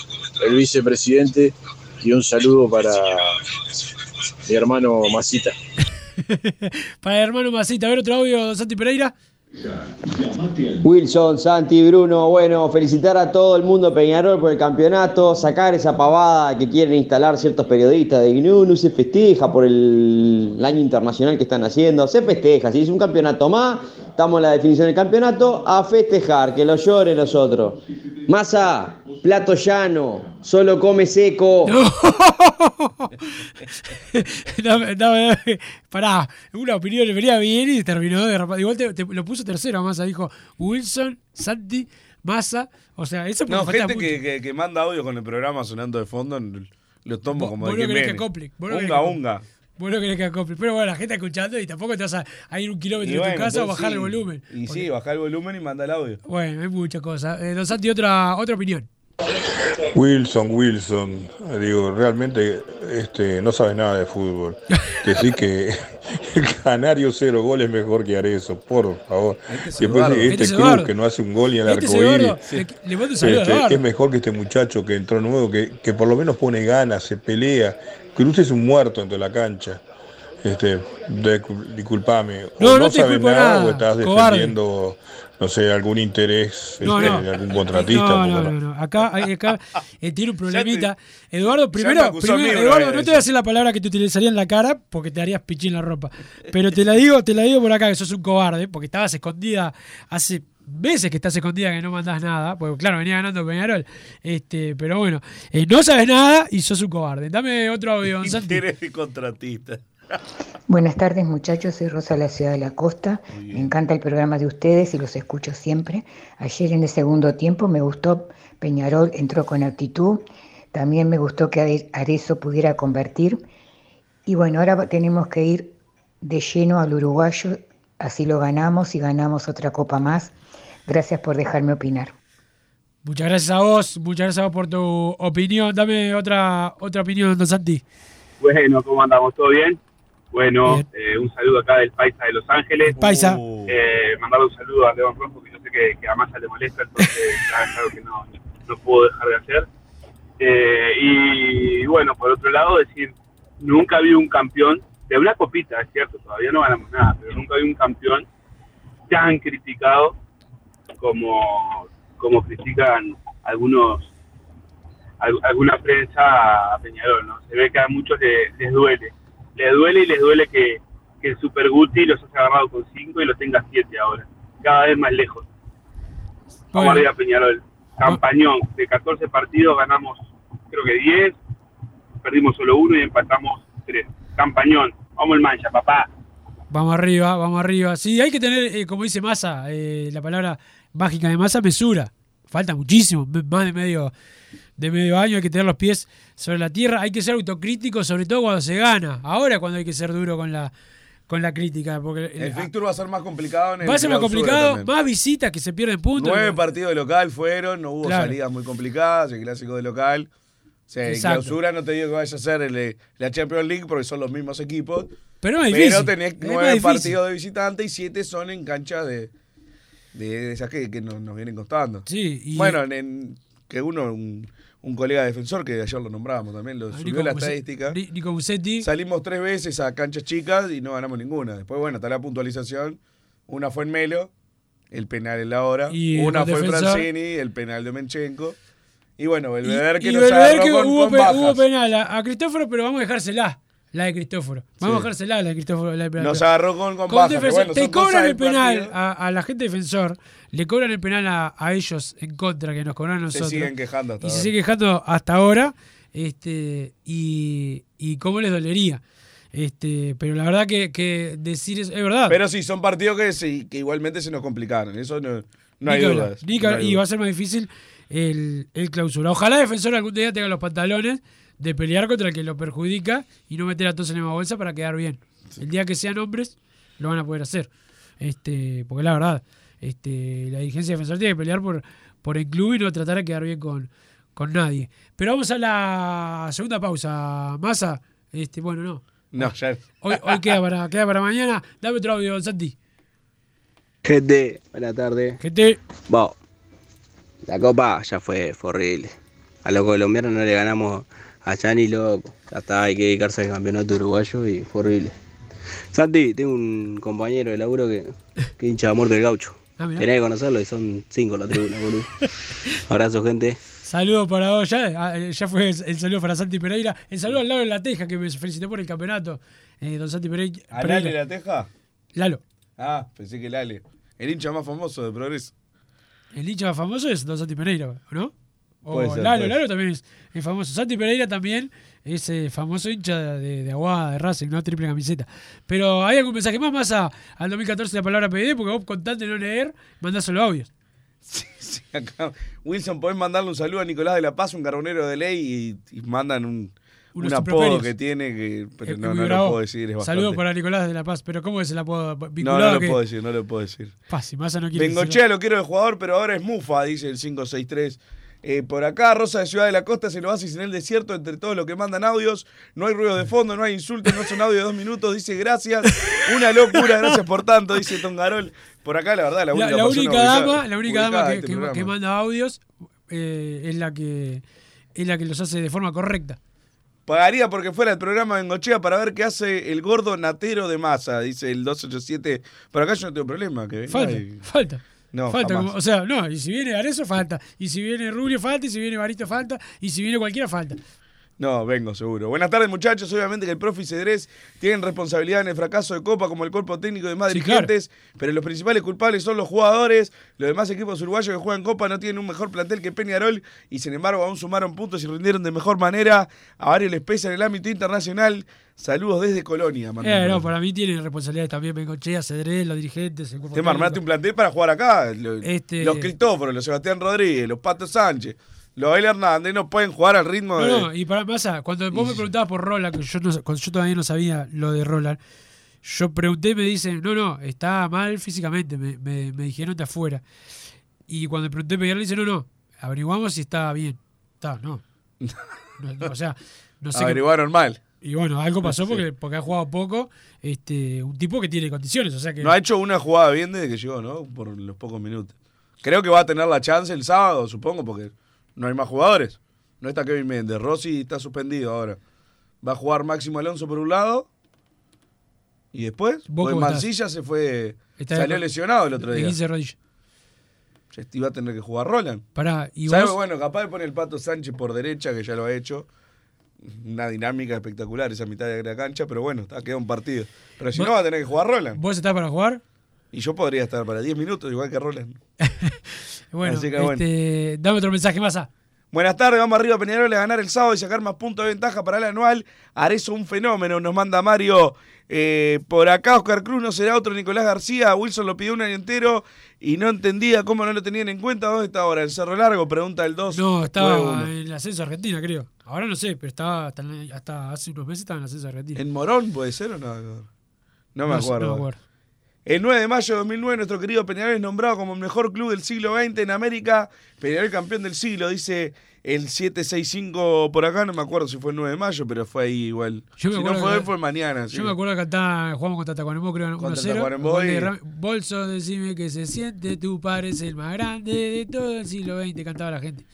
el vicepresidente, y un saludo para mi hermano Masita. Para el hermano Masita. A ver, otro audio, Santi Pereira. Wilson, Santi, Bruno, bueno, felicitar a todo el mundo Peñarol por el campeonato, sacar esa pavada que quieren instalar ciertos periodistas de no, no se festeja por el, año internacional que están haciendo, se festeja, si es un campeonato más, estamos en la definición del campeonato, a festejar, que lo lloren los otros. Masa, plato llano, solo come seco. dame. Pará, una opinión le venía bien y terminó de. Igual te- lo puso tercero Massa, dijo Wilson, Santi, Massa. O sea, eso No, gente que, que, que manda audio con el programa sonando de fondo, lo tomo como de que querés que acople, vos no querés Unga, unga. Vos no querés que acople. Pero bueno, la gente escuchando y tampoco te vas a, a ir un kilómetro Y de tu bueno, casa o bajar sí. el volumen. Y Porque- sí, bajar el volumen y manda el audio. Bueno, hay muchas cosas. Eh, don Santi, otra, otra opinión. Wilson, Wilson, digo, realmente este, no sabes nada de fútbol. Decir que el Canario cero goles mejor que Arezo, por favor. es Después Este este es Cruz que no hace un gol y en el Este es arcoíris. A Este, es mejor que este muchacho que entró nuevo, que, que por lo menos pone ganas, se pelea. Cruz es un muerto dentro de la cancha. Este, de- disculpame, o No, no, no sabes nada, nada, o estás cobarde. No sé, algún interés No, este, no. de algún contratista. No, no, no-. Acá, acá eh, tiene un problemita. Eduardo, me primero, primero Eduardo, no te voy a decir la palabra que te utilizaría en la cara porque te harías pichín la ropa. Pero te la digo, te la digo por acá que sos un cobarde, porque estabas escondida hace veces que estás escondida que no mandás nada, porque claro, venía ganando Peñarol. Este, pero bueno, eh, no sabes nada y sos un cobarde. Dame otro Santi. Interés de contratista. Buenas tardes muchachos, soy Rosa de la Ciudad de la Costa. Me encanta el programa de ustedes y los escucho siempre. Ayer en el segundo tiempo me gustó, Peñarol entró con actitud. También me gustó que Are- Arezzo pudiera convertir. Y bueno, ahora tenemos que ir de lleno al uruguayo, así lo ganamos y ganamos otra copa más. Gracias por dejarme opinar. Muchas gracias a vos, muchas gracias a vos por tu opinión. Dame otra, otra opinión, don Santi. Bueno, ¿cómo andamos? ¿Todo bien? Bueno, eh, un saludo acá del Paisa de Los Ángeles. Paisa. Eh, mandarle un saludo a León Rojo, que yo sé que, que a Massa le molesta, entonces es algo que no, no puedo dejar de hacer. Eh, y bueno, por otro lado, decir, nunca vi un campeón de una copita, es cierto, todavía no ganamos nada, pero nunca vi un campeón tan criticado como, como critican algunos al- alguna prensa a Peñarol, ¿no? Se ve que a muchos le- les duele. Les duele y les duele que, que el Super Guti los haya agarrado con 5 y los tenga 7 ahora. Cada vez más lejos. Vamos Bueno. arriba Peñarol. Campañón. De 14 partidos ganamos creo que 10. Perdimos solo uno y empatamos 3. Campañón. Vamos el mancha, papá. Vamos arriba, vamos arriba. Sí, hay que tener, eh, como dice Massa, eh, la palabra mágica de Massa, mesura. Falta muchísimo, más de medio, de medio año, hay que tener los pies sobre la tierra, hay que ser autocrítico, sobre todo cuando se gana. Ahora cuando hay que ser duro con la, con la crítica, porque El fixture va a ser más complicado en el va a ser más complicado, también. más visitas que se pierden puntos. Nueve partidos de local fueron, no hubo Claro. salidas muy complicadas, el clásico de local. O sea, en Exacto. clausura no te digo que vaya a ser el- la Champions League porque son los mismos equipos. Pero es difícil, Pero tenés es nueve partidos de visitante y siete son en canchas de, de, esas que, que nos, nos vienen costando. Sí, y- Bueno, en, en- que uno, un, un colega defensor, que ayer lo nombrábamos también, lo subió Nico la estadística. Ni- Nico Musetti. Salimos tres veces a canchas chicas y no ganamos ninguna. Después, bueno, está la puntualización. Una fue en Melo, el penal en la hora. Y Una fue defensor. Francini, el penal de Menchenko. Y bueno, Belvedere que y nos Belvedere agarró que con, hubo, con bajas. hubo penal a, a Cristóforo, pero vamos a dejársela. La de Cristóforo. Vamos Sí. a dejársela la de Cristóforo. la de- Nos agarró con- con bueno, Te cobran el penal a, a la gente defensor. Le cobran el penal a, a ellos en contra que nos cobraron a Se nosotros. siguen quejando hasta Y se ahora. sigue quejando hasta ahora. Este, y, y cómo les dolería. Este, pero la verdad que, que decir eso es verdad. Pero sí, son partidos que, sí, que igualmente se nos complicaron. Eso no, no hay dudas. no hay y va a ser más difícil el, el clausura. Ojalá Defensor algún día tenga los pantalones de pelear contra el que lo perjudica y no meter a todos en la misma bolsa para quedar bien. El día que sean hombres, lo van a poder hacer. Este, porque la verdad, este, la dirigencia de Defensor tiene que pelear por, por el club y no tratar de quedar bien con, con nadie. Pero vamos a la segunda pausa. Massa, este, bueno, no. No, ya. Hoy, hoy queda, para, queda para mañana. Dame otro audio, Santi. Gente, buenas tardes. Gente. Bueno, la copa ya fue, fue horrible. A los colombianos no le ganamos a Chani, loco. Ya está, hay que dedicarse al campeonato uruguayo y fue horrible. Santi, tengo un compañero de laburo que que hincha de muerte del gaucho. Ah. Tenés que conocerlo y son cinco la tribuna, boludo. Abrazo, gente. Saludos para vos, ya, ah, eh, ya fue el, el saludo para Santi Pereira. El saludo al lado de la Teja que me felicitó por el campeonato. Eh, don Santi Pereira. ¿A Lale la Teja? Lalo. Ah, pensé que Lale. El hincha más famoso de Progreso. El hincha más famoso es Don Santi Pereira, ¿no? O ser, Lalo, Lalo también es, es famoso. Santi Pereira también es eh, famoso hincha de, de Aguada, de Racing, ¿no? Triple camiseta. Pero hay algún mensaje más, más a- al 2014 la palabra PD, porque vos con tanto no leer, mandás solo audios. Sí, acá. Wilson, podés mandarle un saludo a Nicolás de la Paz, un carbonero de ley, y, y mandan un, un apodo que tiene que pero no, no lo puedo decir. Es. Saludos para Nicolás de la Paz. Pero ¿cómo es el apodo? No, Vinculado no a lo que- puedo decir, no lo puedo decir. Fácil, Massa no quiere Bengochea decirlo. lo quiero de jugador, pero ahora es Mufa, dice el 563. Eh, por acá, Rosa de Ciudad de la Costa se lo hace en el desierto entre todos los que mandan audios. No hay ruido de fondo, no hay insultos, no son audio de dos minutos. Dice gracias. Una locura, gracias por tanto, dice Tongarol. Por acá, la verdad, la La, única, la persona única dama, la única dama que, este que- manda audios eh, es la que es la que los hace de forma correcta. Pagaría porque fuera el programa Bengochea para ver qué hace el gordo natero de masa, dice el 287. Por acá yo no tengo problema. Que Falta, y- falta. No, falta jamás. como- o sea, no, y si viene Arezo, falta. Y si viene Rubio, falta. Y si viene Barito, falta. Y si viene cualquiera, falta. No, vengo seguro. Buenas tardes, muchachos. Obviamente que el profe y Cedrés tienen responsabilidad en el fracaso de Copa, como el cuerpo técnico de más Sí, dirigentes, pero los principales culpables son los jugadores. Los demás equipos uruguayos que juegan Copa no tienen un mejor plantel que Peñarol y, sin embargo, aún sumaron puntos y rindieron de mejor manera. A varios les pesa en el ámbito internacional. Saludos desde Colonia. mandan Eh, no, para mí tienen responsabilidades también Bengochea, Cedrés, los dirigentes, el cuerpo Tema, técnico. un plantel para jugar acá. Lo- Este- Los Cristóforos, los Sebastián Rodríguez, los Pato Sánchez, los Abel Hernández no pueden jugar al ritmo No, de. no, y para Massa, cuando vos me preguntabas por Roland, que yo, no- cuando yo todavía no sabía lo de Roland, yo pregunté y me dicen, no, no, está mal físicamente, me, me, me dijeron está afuera. Y cuando pregunté Peñarol, dice, no, no, averiguamos si está bien. Está, no. No, o sea, no sé. Averiguaron mal. Y bueno, algo pasó porque, porque ha jugado poco, este, un tipo que tiene condiciones, o sea que... No ha hecho una jugada bien desde que llegó, ¿no? Por los pocos minutos. Creo que va a tener la chance el sábado, supongo, porque no hay más jugadores. No está Kevin Méndez. Rossi está suspendido ahora. Va a jugar Máximo Alonso por un lado. Y después, ¿Vos pues? Mancilla se fue. Salió lesionado el otro día. 15 rodillas. Ya iba a tener que jugar Roland. Pará, y ¿Sabe? vos- Bueno, capaz de poner el Pato Sánchez por derecha, que ya lo ha hecho. Una dinámica espectacular esa mitad de la cancha, pero bueno, está, queda un partido. Pero si no, va a tener que jugar Roland. ¿Vos estás para jugar? Y yo podría estar para 10 minutos, igual que Roland. Bueno, Así que bueno. este, dame otro mensaje más. A. Buenas tardes, vamos arriba a Peñarol a ganar el sábado y sacar más puntos de ventaja para el anual. Arezo un fenómeno, nos manda Mario. Eh, por acá Oscar Cruz no será otro Nicolás García. Wilson lo pidió un año entero y no entendía cómo no lo tenían en cuenta. ¿Dónde está ahora? ¿El Cerro Largo? Pregunta el 2. No, estaba en el ascenso Argentina, creo. Ahora no sé, pero estaba hasta, hasta hace unos meses estaba en el ascenso Argentina. ¿En Morón puede ser o no? No me No acuerdo. no me acuerdo. El 9 de mayo de 2009, nuestro querido Peñarol es nombrado como el mejor club del siglo XX en América. Peñarol campeón del siglo, dice el 765 por acá. No me acuerdo si fue el 9 de mayo, pero fue ahí igual. Yo si no fue hoy, fue mañana. sí. Yo me acuerdo que acá jugamos contra Tacuarembó, creo, 1-0. Contra Tacuarembó Gol de y- Bolso, decime que se siente, tú pares el más grande de todo el siglo XX, cantaba la gente.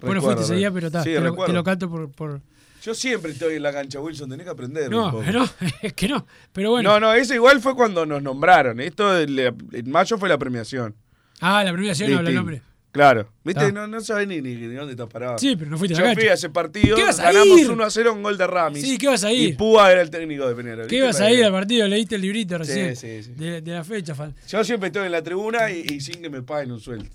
bueno, Recuerdo, fuiste ese día, pero está, sí, te, lo, recuerdo. te lo canto por... por... Yo siempre estoy en la cancha, Wilson, tenés que aprender. No, un poco. no, es que no. Pero bueno. No, no, eso igual fue cuando nos nombraron. Esto en mayo fue la premiación. Ah, la premiación no habla el nombre. Claro. ¿Viste? Está. No, no sabés ni, ni, ni dónde estás parado. Sí, pero no fuiste a Yo la cancha. fui a ese partido, ¿Qué vas a ganamos ir? 1 a 0 un gol de Ramis. Sí, ¿qué vas a ir? Y Púa era el técnico de Peñarol. ¿Qué ibas a ir al partido? ¿Leíste el librito recién? sí, sí. De, de la fecha, fan. Yo siempre estoy en la tribuna y, y sin que me paguen un sueldo.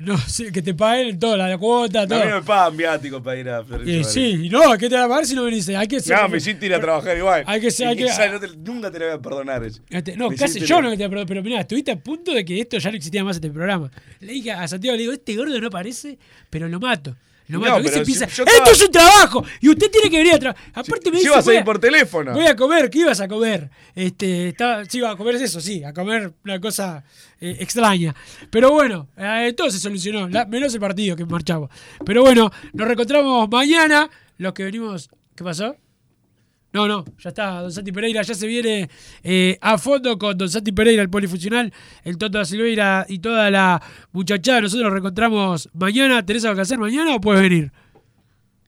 No, sí, que te paguen todo, la, cuota, A todo. mí me pagan viáticos para ir a Florencio Eh, sí, y no, ¿qué te va a pagar si no venís? Hay que ser. No, me hiciste ir a trabajar igual. Hay que ser- hay Y que- quizás no te- nunca te lo voy a perdonar eso. Este, no, Me casi yo no te pero, pero mirá, estuviste a punto de que esto ya no existía más este programa. Le dije a Santiago, le digo, este gordo no aparece, pero lo mato. Lo No, mato. ¿Qué pero se si ¡Esto estaba- es un trabajo! Y usted tiene que venir a trabajar. Aparte me si dice. ibas a voy ir por teléfono. Voy a comer, ¿qué ibas a comer? Este, estaba, sí, iba a comer eso, sí, a comer una cosa eh, extraña. Pero bueno, eh, todo se solucionó, la- menos el partido que marchamos. Pero bueno, nos reencontramos mañana, los que venimos. ¿Qué pasó? No, no, ya está, Don Santi Pereira ya se viene eh, a fondo con Don Santi Pereira, el polifuncional, el Toto da Silveira y toda la muchachada. Nosotros nos reencontramos mañana. ¿Tenés algo que hacer mañana o puedes venir?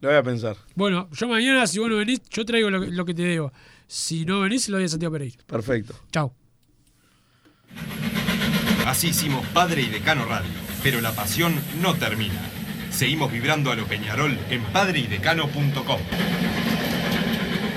Lo voy a pensar. Bueno, yo mañana, si vos no venís, yo traigo lo, que- lo que te debo. Si no venís, lo doy a Santiago Pereira. Perfecto. Chao. Así hicimos Padre y Decano Radio, pero la pasión no termina. Seguimos vibrando a lo Peñarol en padreidecano.com.